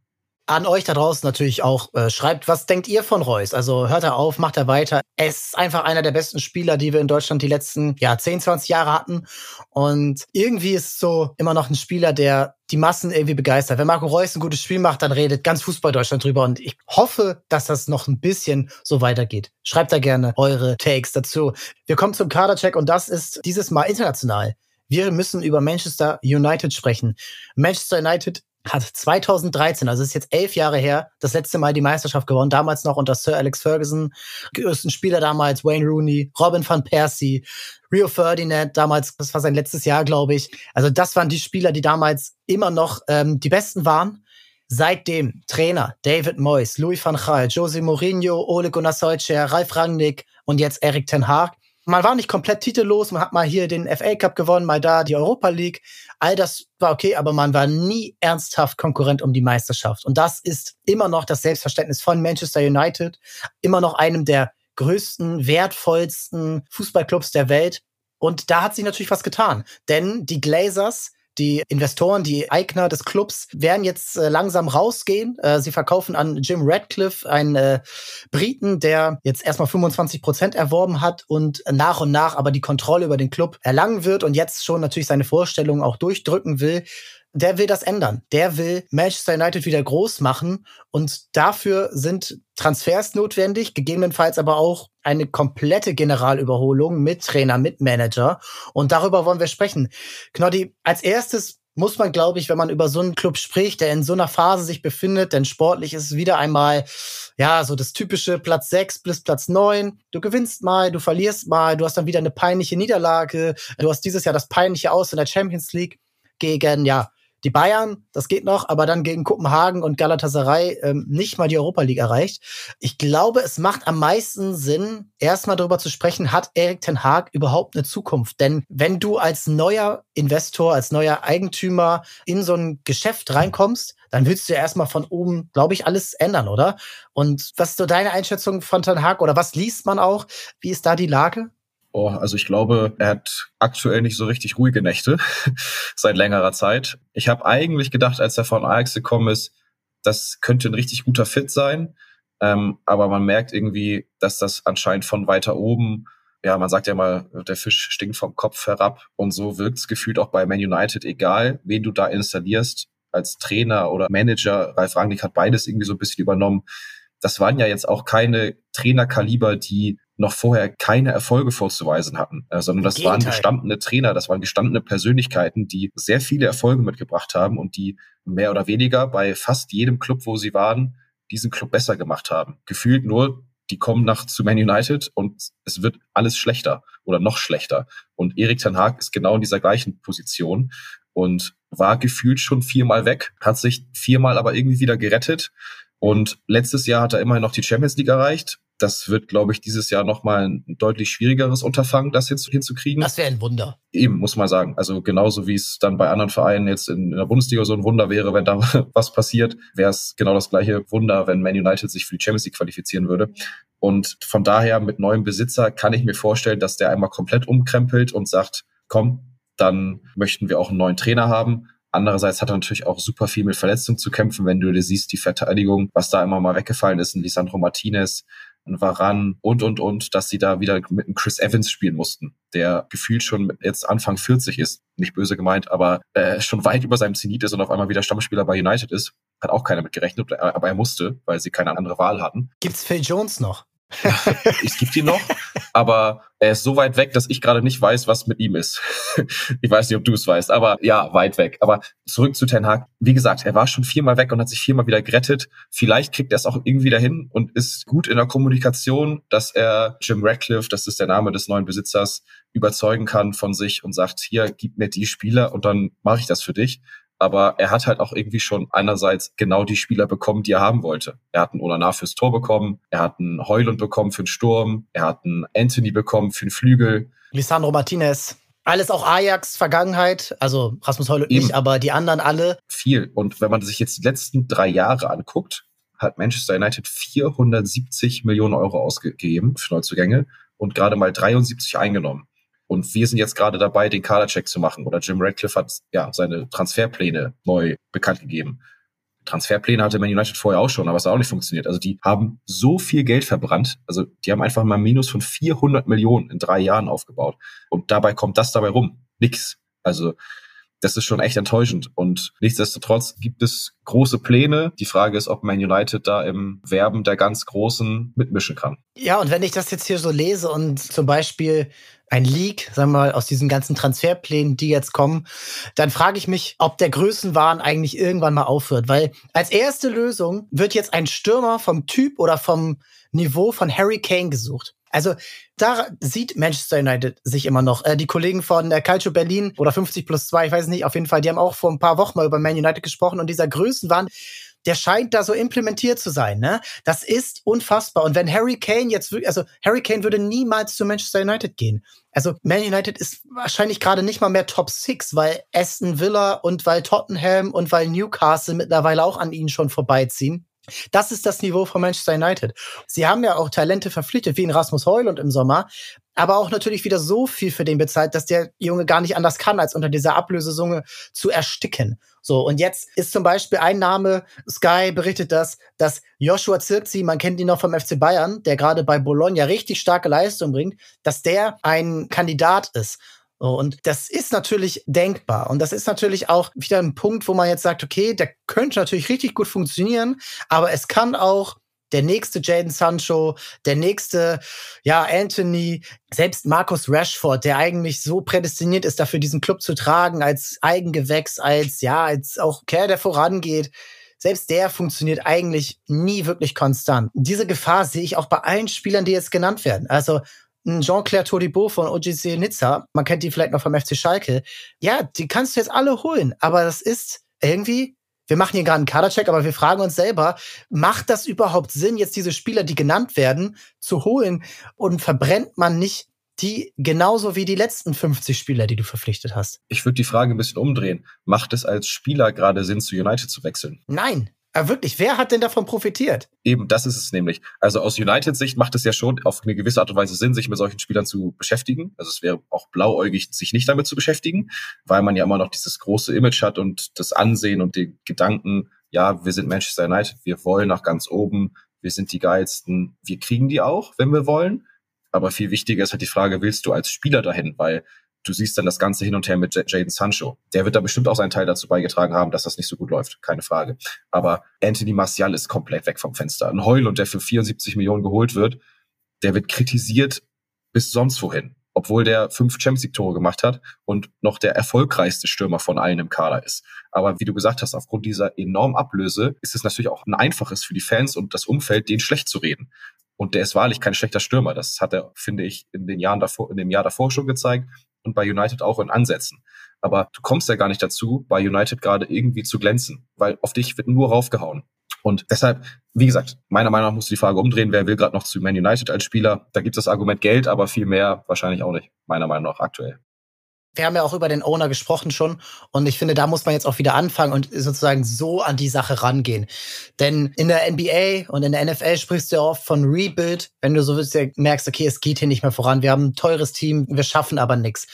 An euch da draußen natürlich auch, äh, schreibt, was denkt ihr von Reus? Also hört er auf, macht er weiter. Er ist einfach einer der besten Spieler, die wir in Deutschland die letzten ja, 10, 20 Jahre hatten. Und irgendwie ist so immer noch ein Spieler, der die Massen irgendwie begeistert. Wenn Marco Reus ein gutes Spiel macht, dann redet ganz Fußball Deutschland drüber. Und ich hoffe, dass das noch ein bisschen so weitergeht. Schreibt da gerne eure Takes dazu. Wir kommen zum Kadercheck und das ist dieses Mal international. Wir müssen über Manchester United sprechen. Manchester United hat 2013, also ist jetzt elf Jahre her, das letzte Mal die Meisterschaft gewonnen. Damals noch unter Sir Alex Ferguson. Größten Spieler damals Wayne Rooney, Robin van Persie, Rio Ferdinand, damals, das war sein letztes Jahr, glaube ich. Also das waren die Spieler, die damals immer noch ähm, die Besten waren. Seitdem Trainer David Moyes, Louis van Gaal, Jose Mourinho, Ole Gunnar Solskjaer, Ralf Rangnick und jetzt Erik Ten Haag man war nicht komplett titellos, man hat mal hier den FA Cup gewonnen, mal da die Europa League. All das war okay, aber man war nie ernsthaft Konkurrent um die Meisterschaft. Und das ist immer noch das Selbstverständnis von Manchester United, immer noch einem der größten, wertvollsten Fußballclubs der Welt. Und da hat sich natürlich was getan, denn die Glazers die Investoren, die Eigner des Clubs werden jetzt äh, langsam rausgehen. Äh, sie verkaufen an Jim Radcliffe, einen äh, Briten, der jetzt erstmal 25 Prozent erworben hat und nach und nach aber die Kontrolle über den Club erlangen wird und jetzt schon natürlich seine Vorstellungen auch durchdrücken will der will das ändern. Der will Manchester United wieder groß machen und dafür sind Transfers notwendig, gegebenenfalls aber auch eine komplette Generalüberholung mit Trainer, mit Manager und darüber wollen wir sprechen. Knoddy, als erstes muss man, glaube ich, wenn man über so einen Club spricht, der in so einer Phase sich befindet, denn sportlich ist es wieder einmal, ja, so das typische Platz 6 bis Platz 9. Du gewinnst mal, du verlierst mal, du hast dann wieder eine peinliche Niederlage, du hast dieses Jahr das peinliche Aus in der Champions League gegen, ja, die Bayern, das geht noch, aber dann gegen Kopenhagen und Galatasaray ähm, nicht mal die Europa League erreicht. Ich glaube, es macht am meisten Sinn, erstmal darüber zu sprechen, hat Erik Ten Haag überhaupt eine Zukunft? Denn wenn du als neuer Investor, als neuer Eigentümer in so ein Geschäft reinkommst, dann willst du ja erstmal von oben, glaube ich, alles ändern, oder? Und was ist so deine Einschätzung von Ten Haag oder was liest man auch? Wie ist da die Lage? Oh, also ich glaube, er hat aktuell nicht so richtig ruhige Nächte seit längerer Zeit. Ich habe eigentlich gedacht, als er von Ajax gekommen ist, das könnte ein richtig guter Fit sein. Ähm, aber man merkt irgendwie, dass das anscheinend von weiter oben, ja, man sagt ja mal, der Fisch stinkt vom Kopf herab. Und so wirkt es gefühlt auch bei Man United, egal wen du da installierst, als Trainer oder Manager. Ralf Rangnick hat beides irgendwie so ein bisschen übernommen. Das waren ja jetzt auch keine Trainerkaliber, die noch vorher keine Erfolge vorzuweisen hatten, äh, sondern das Gegenteil. waren gestandene Trainer, das waren gestandene Persönlichkeiten, die sehr viele Erfolge mitgebracht haben und die mehr oder weniger bei fast jedem Club, wo sie waren, diesen Club besser gemacht haben. Gefühlt nur, die kommen nach zu Man United und es wird alles schlechter oder noch schlechter. Und Erik Ten Haag ist genau in dieser gleichen Position und war gefühlt schon viermal weg, hat sich viermal aber irgendwie wieder gerettet. Und letztes Jahr hat er immerhin noch die Champions League erreicht das wird, glaube ich, dieses Jahr nochmal ein deutlich schwierigeres Unterfangen, das hinzukriegen. Das wäre ein Wunder. Eben, muss man sagen. Also genauso wie es dann bei anderen Vereinen jetzt in, in der Bundesliga so ein Wunder wäre, wenn da was passiert, wäre es genau das gleiche Wunder, wenn Man United sich für die Champions League qualifizieren würde. Und von daher mit neuem Besitzer kann ich mir vorstellen, dass der einmal komplett umkrempelt und sagt, komm, dann möchten wir auch einen neuen Trainer haben. Andererseits hat er natürlich auch super viel mit Verletzungen zu kämpfen, wenn du dir siehst, die Verteidigung, was da immer mal weggefallen ist, ein Lisandro Martinez, ein Varan und, und, und, dass sie da wieder mit einem Chris Evans spielen mussten, der gefühlt schon jetzt Anfang 40 ist, nicht böse gemeint, aber äh, schon weit über seinem Zenit ist und auf einmal wieder Stammspieler bei United ist. Hat auch keiner mit gerechnet, aber er musste, weil sie keine andere Wahl hatten. Gibt's Phil Jones noch? Es gibt ihn noch, aber er ist so weit weg, dass ich gerade nicht weiß, was mit ihm ist. ich weiß nicht, ob du es weißt, aber ja, weit weg. Aber zurück zu Ten Hag. Wie gesagt, er war schon viermal weg und hat sich viermal wieder gerettet. Vielleicht kriegt er es auch irgendwie dahin und ist gut in der Kommunikation, dass er Jim Radcliffe, das ist der Name des neuen Besitzers, überzeugen kann von sich und sagt, hier, gib mir die Spieler und dann mache ich das für dich aber er hat halt auch irgendwie schon einerseits genau die Spieler bekommen, die er haben wollte. Er hat einen Onana fürs Tor bekommen, er hat einen Heulund bekommen für den Sturm, er hat einen Anthony bekommen für den Flügel. Lisandro Martinez. Alles auch Ajax Vergangenheit, also Rasmus Heulund Eben. nicht, aber die anderen alle. Viel. Und wenn man sich jetzt die letzten drei Jahre anguckt, hat Manchester United 470 Millionen Euro ausgegeben für Neuzugänge und gerade mal 73 eingenommen. Und wir sind jetzt gerade dabei, den Kadercheck zu machen. Oder Jim Radcliffe hat ja seine Transferpläne neu bekannt gegeben. Transferpläne hatte Man United vorher auch schon, aber es hat auch nicht funktioniert. Also die haben so viel Geld verbrannt. Also die haben einfach mal ein Minus von 400 Millionen in drei Jahren aufgebaut. Und dabei kommt das dabei rum. Nix. Also das ist schon echt enttäuschend. Und nichtsdestotrotz gibt es große Pläne. Die Frage ist, ob Man United da im Werben der ganz Großen mitmischen kann. Ja, und wenn ich das jetzt hier so lese und zum Beispiel ein Leak, sagen wir mal, aus diesen ganzen Transferplänen, die jetzt kommen, dann frage ich mich, ob der Größenwahn eigentlich irgendwann mal aufhört. Weil als erste Lösung wird jetzt ein Stürmer vom Typ oder vom Niveau von Harry Kane gesucht. Also da sieht Manchester United sich immer noch. Äh, die Kollegen von der Calcio Berlin oder 50 plus 2, ich weiß nicht, auf jeden Fall, die haben auch vor ein paar Wochen mal über Man United gesprochen und dieser Größenwahn, der scheint da so implementiert zu sein. Ne? Das ist unfassbar. Und wenn Harry Kane jetzt also Harry Kane würde niemals zu Manchester United gehen. Also Man United ist wahrscheinlich gerade nicht mal mehr Top 6, weil Aston Villa und weil Tottenham und weil Newcastle mittlerweile auch an ihnen schon vorbeiziehen. Das ist das Niveau von Manchester United. Sie haben ja auch Talente verpflichtet, wie in Rasmus Heulund im Sommer, aber auch natürlich wieder so viel für den bezahlt, dass der Junge gar nicht anders kann, als unter dieser Ablösesumme zu ersticken. So, und jetzt ist zum Beispiel ein Name, Sky berichtet das, dass Joshua Zirkzi, man kennt ihn noch vom FC Bayern, der gerade bei Bologna richtig starke Leistung bringt, dass der ein Kandidat ist. Und das ist natürlich denkbar. Und das ist natürlich auch wieder ein Punkt, wo man jetzt sagt, okay, der könnte natürlich richtig gut funktionieren, aber es kann auch der nächste Jaden Sancho, der nächste, ja, Anthony, selbst Markus Rashford, der eigentlich so prädestiniert ist, dafür diesen Club zu tragen, als Eigengewächs, als, ja, als auch Kerl, der vorangeht. Selbst der funktioniert eigentlich nie wirklich konstant. Diese Gefahr sehe ich auch bei allen Spielern, die jetzt genannt werden. Also Jean-Claire Todibo von OGC Nizza, man kennt die vielleicht noch vom FC Schalke. Ja, die kannst du jetzt alle holen, aber das ist irgendwie wir machen hier gerade einen Kadercheck, aber wir fragen uns selber, macht das überhaupt Sinn, jetzt diese Spieler, die genannt werden, zu holen und verbrennt man nicht die genauso wie die letzten 50 Spieler, die du verpflichtet hast? Ich würde die Frage ein bisschen umdrehen. Macht es als Spieler gerade Sinn, zu United zu wechseln? Nein. Aber wirklich, wer hat denn davon profitiert? Eben, das ist es nämlich. Also aus United-Sicht macht es ja schon auf eine gewisse Art und Weise Sinn, sich mit solchen Spielern zu beschäftigen. Also es wäre auch blauäugig, sich nicht damit zu beschäftigen, weil man ja immer noch dieses große Image hat und das Ansehen und den Gedanken, ja, wir sind Manchester United, wir wollen nach ganz oben, wir sind die geilsten, wir kriegen die auch, wenn wir wollen. Aber viel wichtiger ist halt die Frage, willst du als Spieler dahin? Weil du siehst dann das Ganze hin und her mit Jaden Sancho. Der wird da bestimmt auch seinen Teil dazu beigetragen haben, dass das nicht so gut läuft, keine Frage. Aber Anthony Martial ist komplett weg vom Fenster. Ein Heul und der für 74 Millionen geholt wird, der wird kritisiert bis sonst wohin. Obwohl der fünf Champions League Tore gemacht hat und noch der erfolgreichste Stürmer von allen im Kader ist. Aber wie du gesagt hast, aufgrund dieser enormen Ablöse ist es natürlich auch ein einfaches für die Fans und das Umfeld, den schlecht zu reden. Und der ist wahrlich kein schlechter Stürmer. Das hat er, finde ich, in den Jahren davor, in dem Jahr davor schon gezeigt und bei United auch in Ansätzen. Aber du kommst ja gar nicht dazu, bei United gerade irgendwie zu glänzen, weil auf dich wird nur raufgehauen. Und deshalb, wie gesagt, meiner Meinung nach musst du die Frage umdrehen, wer will gerade noch zu Man United als Spieler? Da gibt es das Argument Geld, aber viel mehr wahrscheinlich auch nicht, meiner Meinung nach aktuell wir haben ja auch über den Owner gesprochen schon und ich finde, da muss man jetzt auch wieder anfangen und sozusagen so an die Sache rangehen. Denn in der NBA und in der NFL sprichst du ja oft von Rebuild, wenn du so merkst, okay, es geht hier nicht mehr voran, wir haben ein teures Team, wir schaffen aber nichts.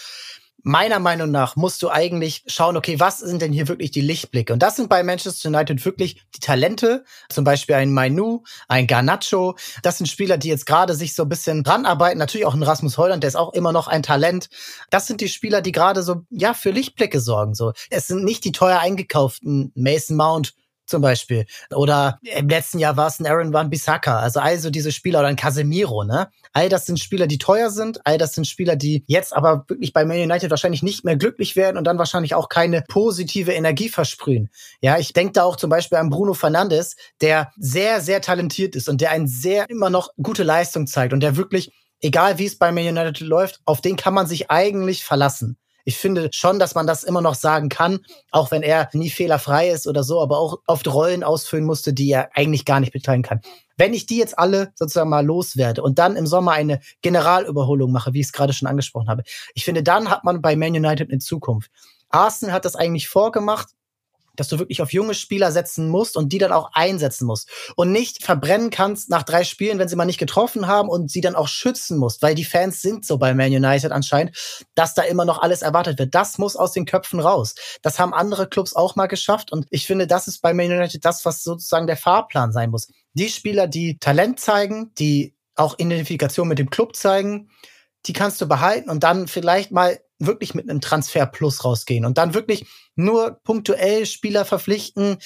Meiner Meinung nach musst du eigentlich schauen, okay, was sind denn hier wirklich die Lichtblicke? Und das sind bei Manchester United wirklich die Talente, zum Beispiel ein Mainu, ein Garnacho. Das sind Spieler, die jetzt gerade sich so ein bisschen ranarbeiten. Natürlich auch ein Rasmus Holland, der ist auch immer noch ein Talent. Das sind die Spieler, die gerade so, ja, für Lichtblicke sorgen. So, es sind nicht die teuer eingekauften Mason Mount, zum Beispiel. Oder im letzten Jahr war es ein Aaron Van Bissaka. Also also diese Spieler oder ein Casemiro, ne? All das sind Spieler, die teuer sind. All das sind Spieler, die jetzt aber wirklich bei Man United wahrscheinlich nicht mehr glücklich werden und dann wahrscheinlich auch keine positive Energie versprühen. Ja, ich denke da auch zum Beispiel an Bruno Fernandes, der sehr, sehr talentiert ist und der ein sehr immer noch gute Leistung zeigt und der wirklich egal wie es bei Man United läuft, auf den kann man sich eigentlich verlassen ich finde schon, dass man das immer noch sagen kann, auch wenn er nie fehlerfrei ist oder so, aber auch oft Rollen ausfüllen musste, die er eigentlich gar nicht bekleiden kann. Wenn ich die jetzt alle sozusagen mal loswerde und dann im Sommer eine Generalüberholung mache, wie ich es gerade schon angesprochen habe, ich finde, dann hat man bei Man United in Zukunft. Arsenal hat das eigentlich vorgemacht, dass du wirklich auf junge Spieler setzen musst und die dann auch einsetzen musst und nicht verbrennen kannst nach drei Spielen, wenn sie mal nicht getroffen haben und sie dann auch schützen musst, weil die Fans sind so bei Man United anscheinend, dass da immer noch alles erwartet wird. Das muss aus den Köpfen raus. Das haben andere Clubs auch mal geschafft und ich finde, das ist bei Man United das, was sozusagen der Fahrplan sein muss. Die Spieler, die Talent zeigen, die auch Identifikation mit dem Club zeigen, die kannst du behalten und dann vielleicht mal wirklich mit einem Transfer Plus rausgehen und dann wirklich nur punktuell Spieler verpflichten.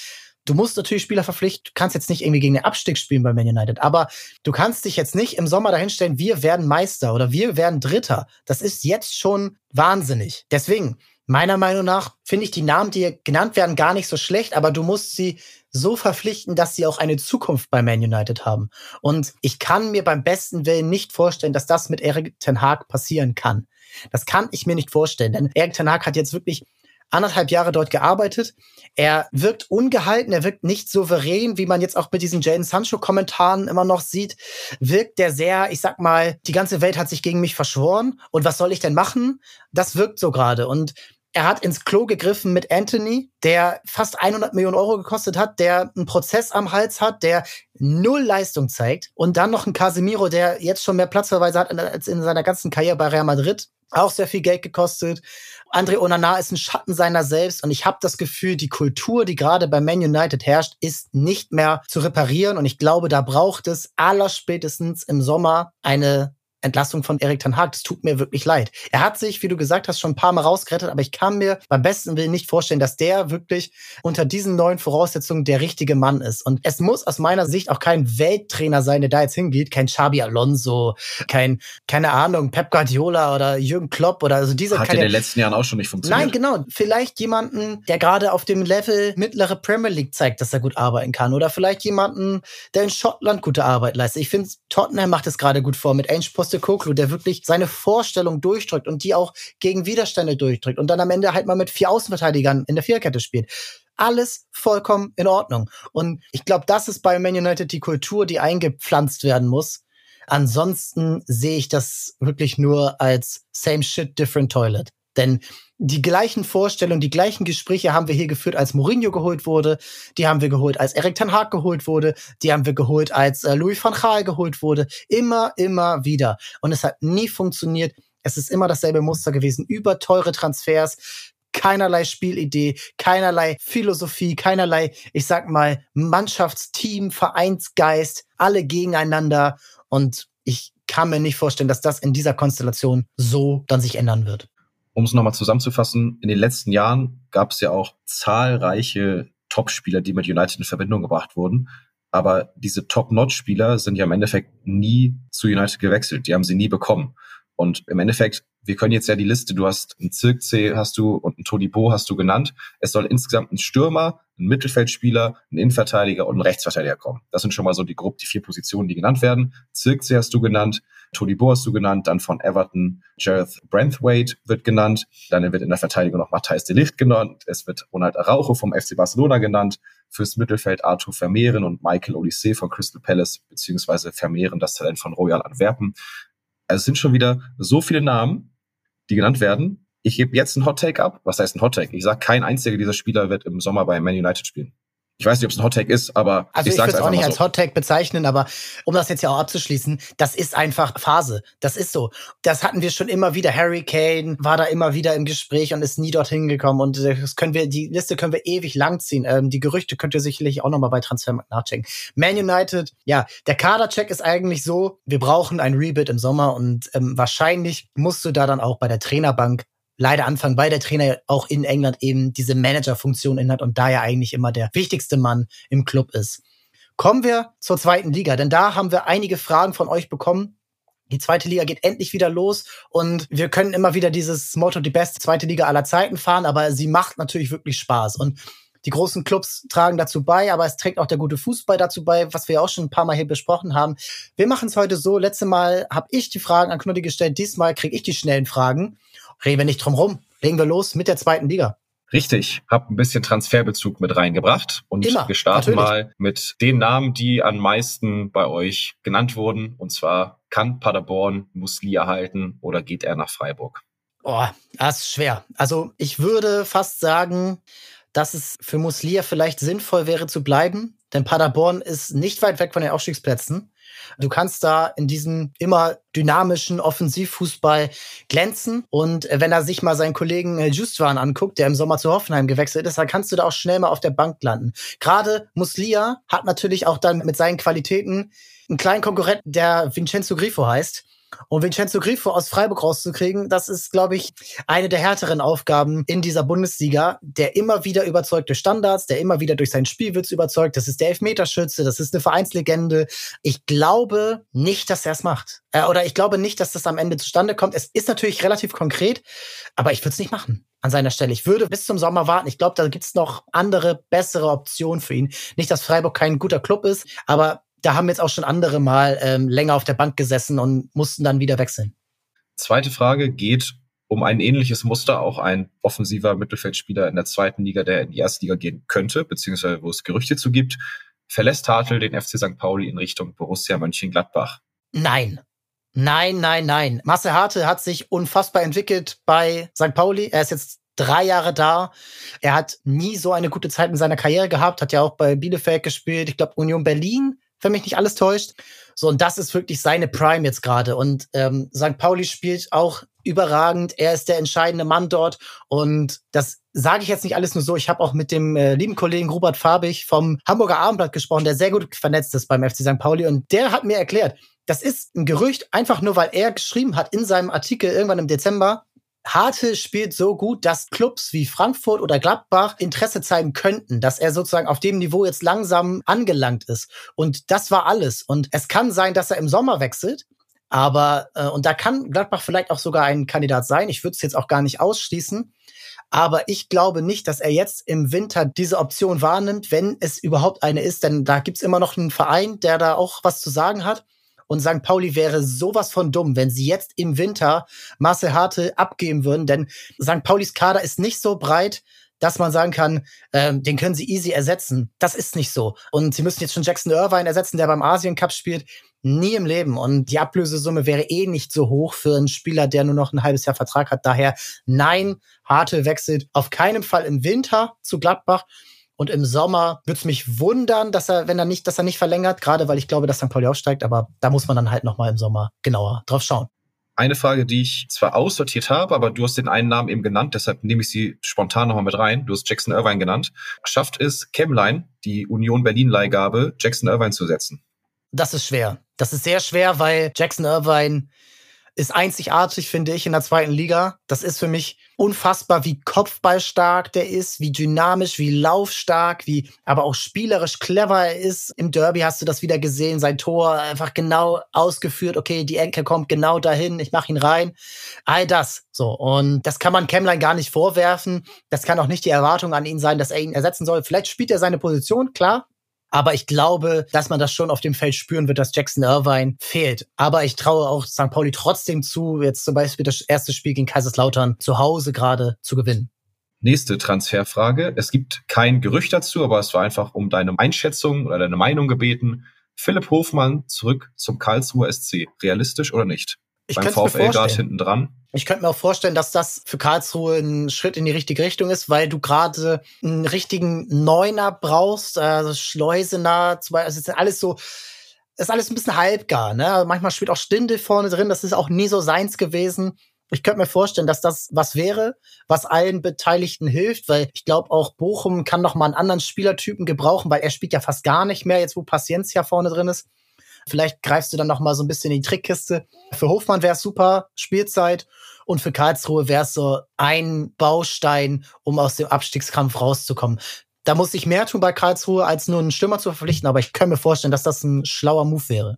Du musst natürlich Spieler verpflichten. Du kannst jetzt nicht irgendwie gegen den Abstieg spielen bei Man United, aber du kannst dich jetzt nicht im Sommer dahinstellen, wir werden Meister oder wir werden Dritter. Das ist jetzt schon wahnsinnig. Deswegen, meiner Meinung nach, finde ich die Namen, die genannt werden, gar nicht so schlecht, aber du musst sie so verpflichten, dass sie auch eine Zukunft bei Man United haben. Und ich kann mir beim besten Willen nicht vorstellen, dass das mit Eric Ten Hag passieren kann. Das kann ich mir nicht vorstellen, denn Eric Ten Hag hat jetzt wirklich anderthalb Jahre dort gearbeitet. Er wirkt ungehalten, er wirkt nicht souverän, wie man jetzt auch mit diesen Jaden Sancho-Kommentaren immer noch sieht. Wirkt der sehr, ich sag mal, die ganze Welt hat sich gegen mich verschworen und was soll ich denn machen? Das wirkt so gerade und er hat ins Klo gegriffen mit Anthony, der fast 100 Millionen Euro gekostet hat, der einen Prozess am Hals hat, der null Leistung zeigt. Und dann noch ein Casemiro, der jetzt schon mehr Platzverweise hat als in seiner ganzen Karriere bei Real Madrid. Auch sehr viel Geld gekostet. André Onana ist ein Schatten seiner selbst und ich habe das Gefühl, die Kultur, die gerade bei Man United herrscht, ist nicht mehr zu reparieren und ich glaube, da braucht es allerspätestens im Sommer eine Entlassung von Erik Ten Hag. Das tut mir wirklich leid. Er hat sich, wie du gesagt hast, schon ein paar Mal rausgerettet, aber ich kann mir beim besten Willen nicht vorstellen, dass der wirklich unter diesen neuen Voraussetzungen der richtige Mann ist. Und es muss aus meiner Sicht auch kein Welttrainer sein, der da jetzt hingeht, kein Xabi Alonso, kein, keine Ahnung, Pep Guardiola oder Jürgen Klopp oder also diese. Hat in den letzten Jahren auch schon nicht funktioniert. Nein, genau. Vielleicht jemanden, der gerade auf dem Level mittlere Premier League zeigt, dass er gut arbeiten kann. Oder vielleicht jemanden, der in Schottland gute Arbeit leistet. Ich finde, Tottenham macht es gerade gut vor mit Ange Postecoglou, der wirklich seine Vorstellung durchdrückt und die auch gegen Widerstände durchdrückt und dann am Ende halt mal mit vier Außenverteidigern in der Vierkette spielt. Alles vollkommen in Ordnung. Und ich glaube, das ist bei Man United die Kultur, die eingepflanzt werden muss. Ansonsten sehe ich das wirklich nur als same shit, different toilet. Denn die gleichen Vorstellungen, die gleichen Gespräche haben wir hier geführt, als Mourinho geholt wurde. Die haben wir geholt, als Eric Ten Hag geholt wurde. Die haben wir geholt, als äh, Louis van Gaal geholt wurde. Immer, immer wieder. Und es hat nie funktioniert. Es ist immer dasselbe Muster gewesen. Über teure Transfers, keinerlei Spielidee, keinerlei Philosophie, keinerlei, ich sag mal, Mannschaftsteam, Vereinsgeist, alle gegeneinander. Und ich kann mir nicht vorstellen, dass das in dieser Konstellation so dann sich ändern wird um es nochmal zusammenzufassen, in den letzten Jahren gab es ja auch zahlreiche Top-Spieler, die mit United in Verbindung gebracht wurden. Aber diese Top-Notch-Spieler sind ja im Endeffekt nie zu United gewechselt. Die haben sie nie bekommen. Und im Endeffekt, wir können jetzt ja die Liste, du hast einen Zirkzee hast du und einen Todibo hast du genannt. Es soll insgesamt ein Stürmer, ein Mittelfeldspieler, ein Innenverteidiger und ein Rechtsverteidiger kommen. Das sind schon mal so die grob die vier Positionen, die genannt werden. Zirkzee hast du genannt, Todibo hast du genannt, dann von Everton Jareth Branthwaite wird genannt, dann wird in der Verteidigung noch Matthijs de Licht genannt, es wird Ronald Araujo vom FC Barcelona genannt, fürs Mittelfeld Arthur Vermeeren und Michael Odyssee von Crystal Palace, beziehungsweise Vermeeren das Talent von Royal Antwerpen. Also es sind schon wieder so viele Namen, die genannt werden. Ich gebe jetzt einen Hot Take ab. Was heißt ein Hot Take? Ich sage, kein einziger dieser Spieler wird im Sommer bei Man United spielen. Ich weiß nicht, ob es ein Hottake ist, aber also ich, ich würde es auch nicht so. als Hottake bezeichnen, aber um das jetzt ja auch abzuschließen, das ist einfach Phase. Das ist so. Das hatten wir schon immer wieder. Harry Kane war da immer wieder im Gespräch und ist nie dorthin gekommen. Und das können wir, die Liste können wir ewig langziehen. Ähm, die Gerüchte könnt ihr sicherlich auch nochmal bei Transfermarkt nachchecken. Man United, ja, der Kadercheck ist eigentlich so, wir brauchen ein Rebuild im Sommer und ähm, wahrscheinlich musst du da dann auch bei der Trainerbank leider anfangen, weil der Trainer auch in England eben diese Managerfunktion inhat und da ja eigentlich immer der wichtigste Mann im Club ist. Kommen wir zur zweiten Liga, denn da haben wir einige Fragen von euch bekommen. Die zweite Liga geht endlich wieder los und wir können immer wieder dieses Motto die beste zweite Liga aller Zeiten fahren, aber sie macht natürlich wirklich Spaß und die großen Clubs tragen dazu bei, aber es trägt auch der gute Fußball dazu bei, was wir auch schon ein paar Mal hier besprochen haben. Wir machen es heute so. Letzte Mal habe ich die Fragen an Knuddi gestellt, diesmal kriege ich die schnellen Fragen reden wir nicht drum rum. Legen wir los mit der zweiten Liga. Richtig, habe ein bisschen Transferbezug mit reingebracht und Immer, wir starten natürlich. mal mit den Namen, die am meisten bei euch genannt wurden. Und zwar kann Paderborn Muslia halten oder geht er nach Freiburg? Oh, das ist schwer. Also ich würde fast sagen, dass es für Muslia vielleicht sinnvoll wäre zu bleiben, denn Paderborn ist nicht weit weg von den Aufstiegsplätzen. Du kannst da in diesem immer dynamischen Offensivfußball glänzen. Und wenn er sich mal seinen Kollegen äh, Justwan anguckt, der im Sommer zu Hoffenheim gewechselt ist, dann kannst du da auch schnell mal auf der Bank landen. Gerade Muslia hat natürlich auch dann mit seinen Qualitäten einen kleinen Konkurrenten, der Vincenzo Grifo heißt. Und Vincenzo Grifo aus Freiburg rauszukriegen, das ist, glaube ich, eine der härteren Aufgaben in dieser Bundesliga, der immer wieder überzeugt durch Standards, der immer wieder durch seinen Spielwitz überzeugt. Das ist der Elfmeterschütze, das ist eine Vereinslegende. Ich glaube nicht, dass er es macht. Äh, oder ich glaube nicht, dass das am Ende zustande kommt. Es ist natürlich relativ konkret, aber ich würde es nicht machen an seiner Stelle. Ich würde bis zum Sommer warten. Ich glaube, da gibt's noch andere, bessere Optionen für ihn. Nicht, dass Freiburg kein guter Club ist, aber da haben jetzt auch schon andere mal ähm, länger auf der Bank gesessen und mussten dann wieder wechseln. Zweite Frage geht um ein ähnliches Muster, auch ein offensiver Mittelfeldspieler in der zweiten Liga, der in die erste Liga gehen könnte, beziehungsweise wo es Gerüchte zu gibt. Verlässt Hartl den FC St. Pauli in Richtung Borussia Mönchengladbach? Nein. Nein, nein, nein. Marcel Hartl hat sich unfassbar entwickelt bei St. Pauli. Er ist jetzt drei Jahre da. Er hat nie so eine gute Zeit in seiner Karriere gehabt, hat ja auch bei Bielefeld gespielt. Ich glaube, Union Berlin wenn mich nicht alles täuscht. So, und das ist wirklich seine Prime jetzt gerade. Und ähm, St. Pauli spielt auch überragend. Er ist der entscheidende Mann dort. Und das sage ich jetzt nicht alles nur so. Ich habe auch mit dem äh, lieben Kollegen Robert Farbig vom Hamburger Abendblatt gesprochen, der sehr gut vernetzt ist beim FC St. Pauli. Und der hat mir erklärt, das ist ein Gerücht, einfach nur weil er geschrieben hat in seinem Artikel irgendwann im Dezember, Harte spielt so gut, dass Clubs wie Frankfurt oder Gladbach Interesse zeigen könnten, dass er sozusagen auf dem Niveau jetzt langsam angelangt ist. Und das war alles. Und es kann sein, dass er im Sommer wechselt. Aber, äh, und da kann Gladbach vielleicht auch sogar ein Kandidat sein. Ich würde es jetzt auch gar nicht ausschließen. Aber ich glaube nicht, dass er jetzt im Winter diese Option wahrnimmt, wenn es überhaupt eine ist. Denn da gibt's immer noch einen Verein, der da auch was zu sagen hat. Und St. Pauli wäre sowas von dumm, wenn sie jetzt im Winter Marcel Harte abgeben würden, denn St. Paulis Kader ist nicht so breit, dass man sagen kann, ähm, den können sie easy ersetzen. Das ist nicht so. Und sie müssen jetzt schon Jackson Irvine ersetzen, der beim Asien Cup spielt. Nie im Leben. Und die Ablösesumme wäre eh nicht so hoch für einen Spieler, der nur noch ein halbes Jahr Vertrag hat. Daher nein, Harte wechselt auf keinen Fall im Winter zu Gladbach. Und im Sommer würde es mich wundern, dass er, wenn er nicht, dass er nicht verlängert, gerade weil ich glaube, dass St. Pauli aufsteigt, aber da muss man dann halt nochmal im Sommer genauer drauf schauen. Eine Frage, die ich zwar aussortiert habe, aber du hast den einen Namen eben genannt, deshalb nehme ich sie spontan nochmal mit rein. Du hast Jackson Irvine genannt. Schafft es Chemline, die Union Berlin-Leihgabe, Jackson Irvine zu setzen? Das ist schwer. Das ist sehr schwer, weil Jackson Irvine ist einzigartig, finde ich, in der zweiten Liga. Das ist für mich unfassbar, wie kopfballstark der ist, wie dynamisch, wie laufstark, wie aber auch spielerisch clever er ist. Im Derby hast du das wieder gesehen, sein Tor einfach genau ausgeführt. Okay, die Enke kommt genau dahin, ich mache ihn rein. All das. So. Und das kann man Kemlein gar nicht vorwerfen. Das kann auch nicht die Erwartung an ihn sein, dass er ihn ersetzen soll. Vielleicht spielt er seine Position, klar. Aber ich glaube, dass man das schon auf dem Feld spüren wird, dass Jackson Irvine fehlt. Aber ich traue auch St. Pauli trotzdem zu, jetzt zum Beispiel das erste Spiel gegen Kaiserslautern zu Hause gerade zu gewinnen. Nächste Transferfrage. Es gibt kein Gerücht dazu, aber es war einfach um deine Einschätzung oder deine Meinung gebeten. Philipp Hofmann zurück zum Karlsruher SC. Realistisch oder nicht? Ich Beim VfL Guard hinten dran. Ich könnte mir auch vorstellen, dass das für Karlsruhe ein Schritt in die richtige Richtung ist, weil du gerade einen richtigen Neuner brauchst, also Schleusener, also ist alles so, ist alles ein bisschen halbgar, ne? Manchmal spielt auch Stinde vorne drin, das ist auch nie so seins gewesen. Ich könnte mir vorstellen, dass das was wäre, was allen Beteiligten hilft, weil ich glaube auch Bochum kann noch mal einen anderen Spielertypen gebrauchen, weil er spielt ja fast gar nicht mehr, jetzt wo Paciencia vorne drin ist. Vielleicht greifst du dann noch mal so ein bisschen in die Trickkiste. Für Hofmann wäre es super, Spielzeit. Und für Karlsruhe wäre es so ein Baustein, um aus dem Abstiegskampf rauszukommen. Da muss ich mehr tun bei Karlsruhe, als nur einen Stürmer zu verpflichten, aber ich kann mir vorstellen, dass das ein schlauer Move wäre.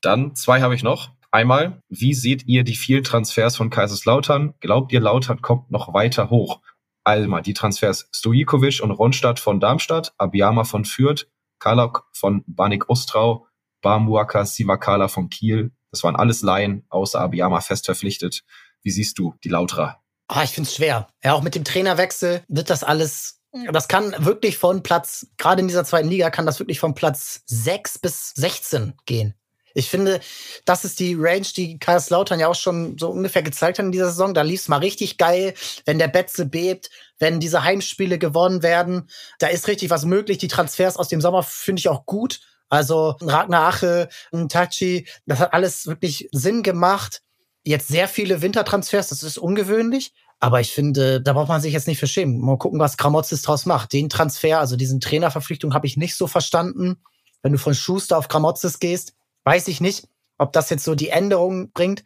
Dann zwei habe ich noch. Einmal, wie seht ihr die vielen Transfers von Kaiserslautern? Glaubt ihr, Lautern kommt noch weiter hoch? Alma, die Transfers Stojikovic und Ronstadt von Darmstadt, Abiyama von Fürth, Kalok von Banik Ostrau, Bamuaka Simakala von Kiel. Das waren alles Laien, außer Abiyama fest verpflichtet. Wie siehst du die Lautra? Ah, ich finde es schwer. Ja, auch mit dem Trainerwechsel wird das alles, das kann wirklich von Platz, gerade in dieser zweiten Liga, kann das wirklich von Platz 6 bis 16 gehen. Ich finde, das ist die Range, die Kaiserslautern ja auch schon so ungefähr gezeigt hat in dieser Saison. Da lief es mal richtig geil, wenn der Betze bebt, wenn diese Heimspiele gewonnen werden. Da ist richtig was möglich. Die Transfers aus dem Sommer finde ich auch gut. Also Ragnar Ache, Tachi, das hat alles wirklich Sinn gemacht. Jetzt sehr viele Wintertransfers, das ist ungewöhnlich. Aber ich finde, da braucht man sich jetzt nicht verschämen. Mal gucken, was Kramotzes draus macht. Den Transfer, also diesen Trainerverpflichtung, habe ich nicht so verstanden. Wenn du von Schuster auf Kramotzes gehst, weiß ich nicht, ob das jetzt so die Änderung bringt.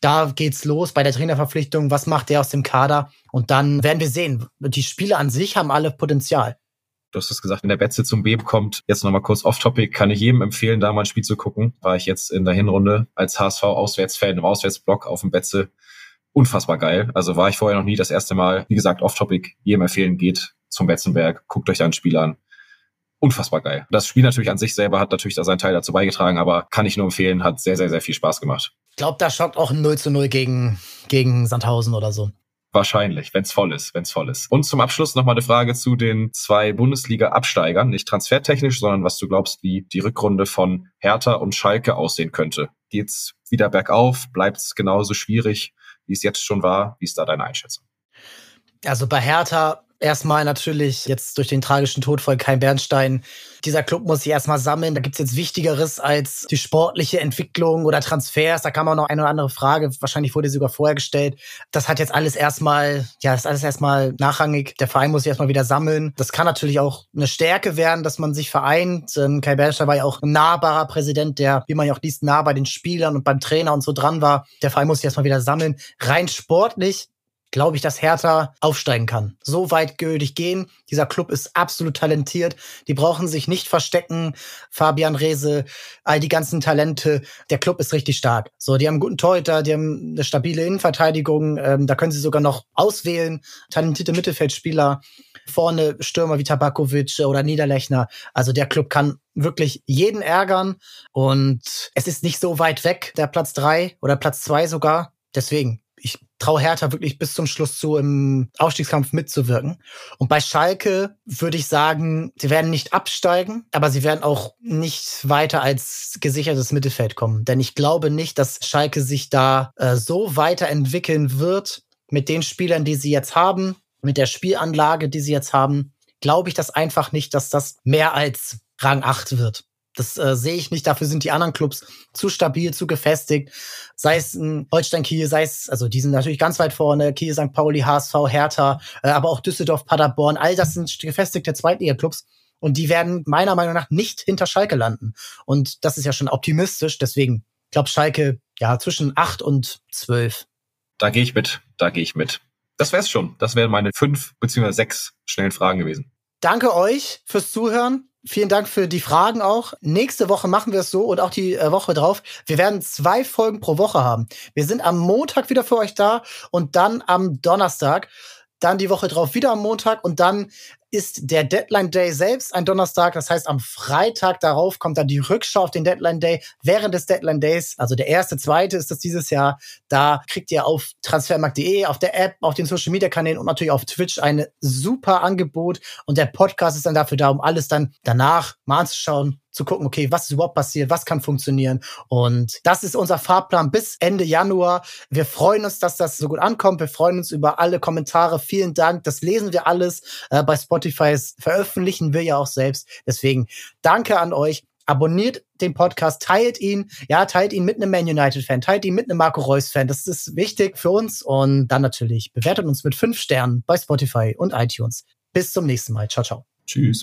Da geht's los bei der Trainerverpflichtung. Was macht der aus dem Kader? Und dann werden wir sehen. Die Spiele an sich haben alle Potenzial du hast es gesagt, wenn der Betze zum Beben kommt, jetzt nochmal kurz off-topic, kann ich jedem empfehlen, da mal ein Spiel zu gucken. War ich jetzt in der Hinrunde als HSV-Auswärtsfan im Auswärtsblock auf dem Betze. Unfassbar geil. Also war ich vorher noch nie das erste Mal. Wie gesagt, off-topic, jedem empfehlen, geht zum Betzenberg, guckt euch da ein Spiel an. Unfassbar geil. Das Spiel natürlich an sich selber hat natürlich da seinen Teil dazu beigetragen, aber kann ich nur empfehlen, hat sehr, sehr, sehr viel Spaß gemacht. Ich glaube, da schockt auch ein 0 zu 0 gegen, gegen Sandhausen oder so. Wahrscheinlich, wenn es voll ist, wenn es voll ist. Und zum Abschluss nochmal eine Frage zu den zwei Bundesliga-Absteigern, nicht transfertechnisch, sondern was du glaubst, wie die Rückrunde von Hertha und Schalke aussehen könnte. Geht's wieder bergauf? Bleibt's genauso schwierig, wie es jetzt schon war? Wie ist da deine Einschätzung? Also bei Hertha Erstmal natürlich jetzt durch den tragischen Tod von Kai Bernstein. Dieser Club muss sich erstmal sammeln. Da gibt's jetzt Wichtigeres als die sportliche Entwicklung oder Transfers. Da kam auch noch eine oder andere Frage. Wahrscheinlich wurde sie sogar vorher gestellt. Das hat jetzt alles erstmal, ja, ist alles erstmal nachrangig. Der Verein muss sich erstmal wieder sammeln. Das kann natürlich auch eine Stärke werden, dass man sich vereint. Kai Bernstein war ja auch ein nahbarer Präsident, der, wie man ja auch liest, nah bei den Spielern und beim Trainer und so dran war. Der Verein muss sich erstmal wieder sammeln. Rein sportlich glaube ich, dass Hertha aufsteigen kann. So weit gültig gehen. Dieser Club ist absolut talentiert. Die brauchen sich nicht verstecken. Fabian Rehse, all die ganzen Talente. Der Club ist richtig stark. So, die haben einen guten Torhüter, die haben eine stabile Innenverteidigung. Ähm, da können sie sogar noch auswählen. Talentierte Mittelfeldspieler. Vorne Stürmer wie Tabakovic oder Niederlechner. Also der Club kann wirklich jeden ärgern. Und es ist nicht so weit weg, der Platz drei oder Platz zwei sogar. Deswegen, ich traue Hertha wirklich bis zum Schluss zu, im Aufstiegskampf mitzuwirken. Und bei Schalke würde ich sagen, sie werden nicht absteigen, aber sie werden auch nicht weiter als gesichertes Mittelfeld kommen. Denn ich glaube nicht, dass Schalke sich da äh, so weiterentwickeln wird mit den Spielern, die sie jetzt haben, mit der Spielanlage, die sie jetzt haben. Glaube ich das einfach nicht, dass das mehr als Rang 8 wird. Das äh, sehe ich nicht. Dafür sind die anderen Clubs zu stabil, zu gefestigt. Sei es ein Holstein Kiel, sei es, also die sind natürlich ganz weit vorne, Kiel, St. Pauli, HSV, Hertha, äh, aber auch Düsseldorf, Paderborn, all das sind gefestigte Zweitliga-Clubs. Und die werden meiner Meinung nach nicht hinter Schalke landen. Und das ist ja schon optimistisch. Deswegen, ich glaube, Schalke, ja, zwischen acht und zwölf. Da gehe ich mit. Da gehe ich mit. Das wär's schon. Das wären meine fünf beziehungsweise sechs schnellen Fragen gewesen. Danke euch fürs Zuhören. Vielen Dank für die Fragen auch. Nächste Woche machen wir es so und auch die äh, Woche drauf. Wir werden zwei Folgen pro Woche haben. Wir sind am Montag wieder für euch da und dann am Donnerstag. Dann die Woche drauf wieder am Montag und dann ist der Deadline Day selbst ein Donnerstag. Das heißt, am Freitag darauf kommt dann die Rückschau auf den Deadline Day. Während des Deadline Days, also der erste, zweite ist das dieses Jahr, da kriegt ihr auf transfermarkt.de, auf der App, auf den Social Media Kanälen und natürlich auf Twitch ein super Angebot. Und der Podcast ist dann dafür da, um alles dann danach mal anzuschauen, zu gucken, okay, was ist überhaupt passiert, was kann funktionieren. Und das ist unser Fahrplan bis Ende Januar. Wir freuen uns, dass das so gut ankommt. Wir freuen uns über alle Kommentare. Vielen Dank. Das lesen wir alles. Äh, bei Spotify veröffentlichen wir ja auch selbst. Deswegen danke an euch. Abonniert den Podcast, teilt ihn, ja, teilt ihn mit einem Man United Fan, teilt ihn mit einem Marco Reus Fan. Das ist wichtig für uns und dann natürlich bewertet uns mit fünf Sternen bei Spotify und iTunes. Bis zum nächsten Mal. Ciao, ciao. Tschüss.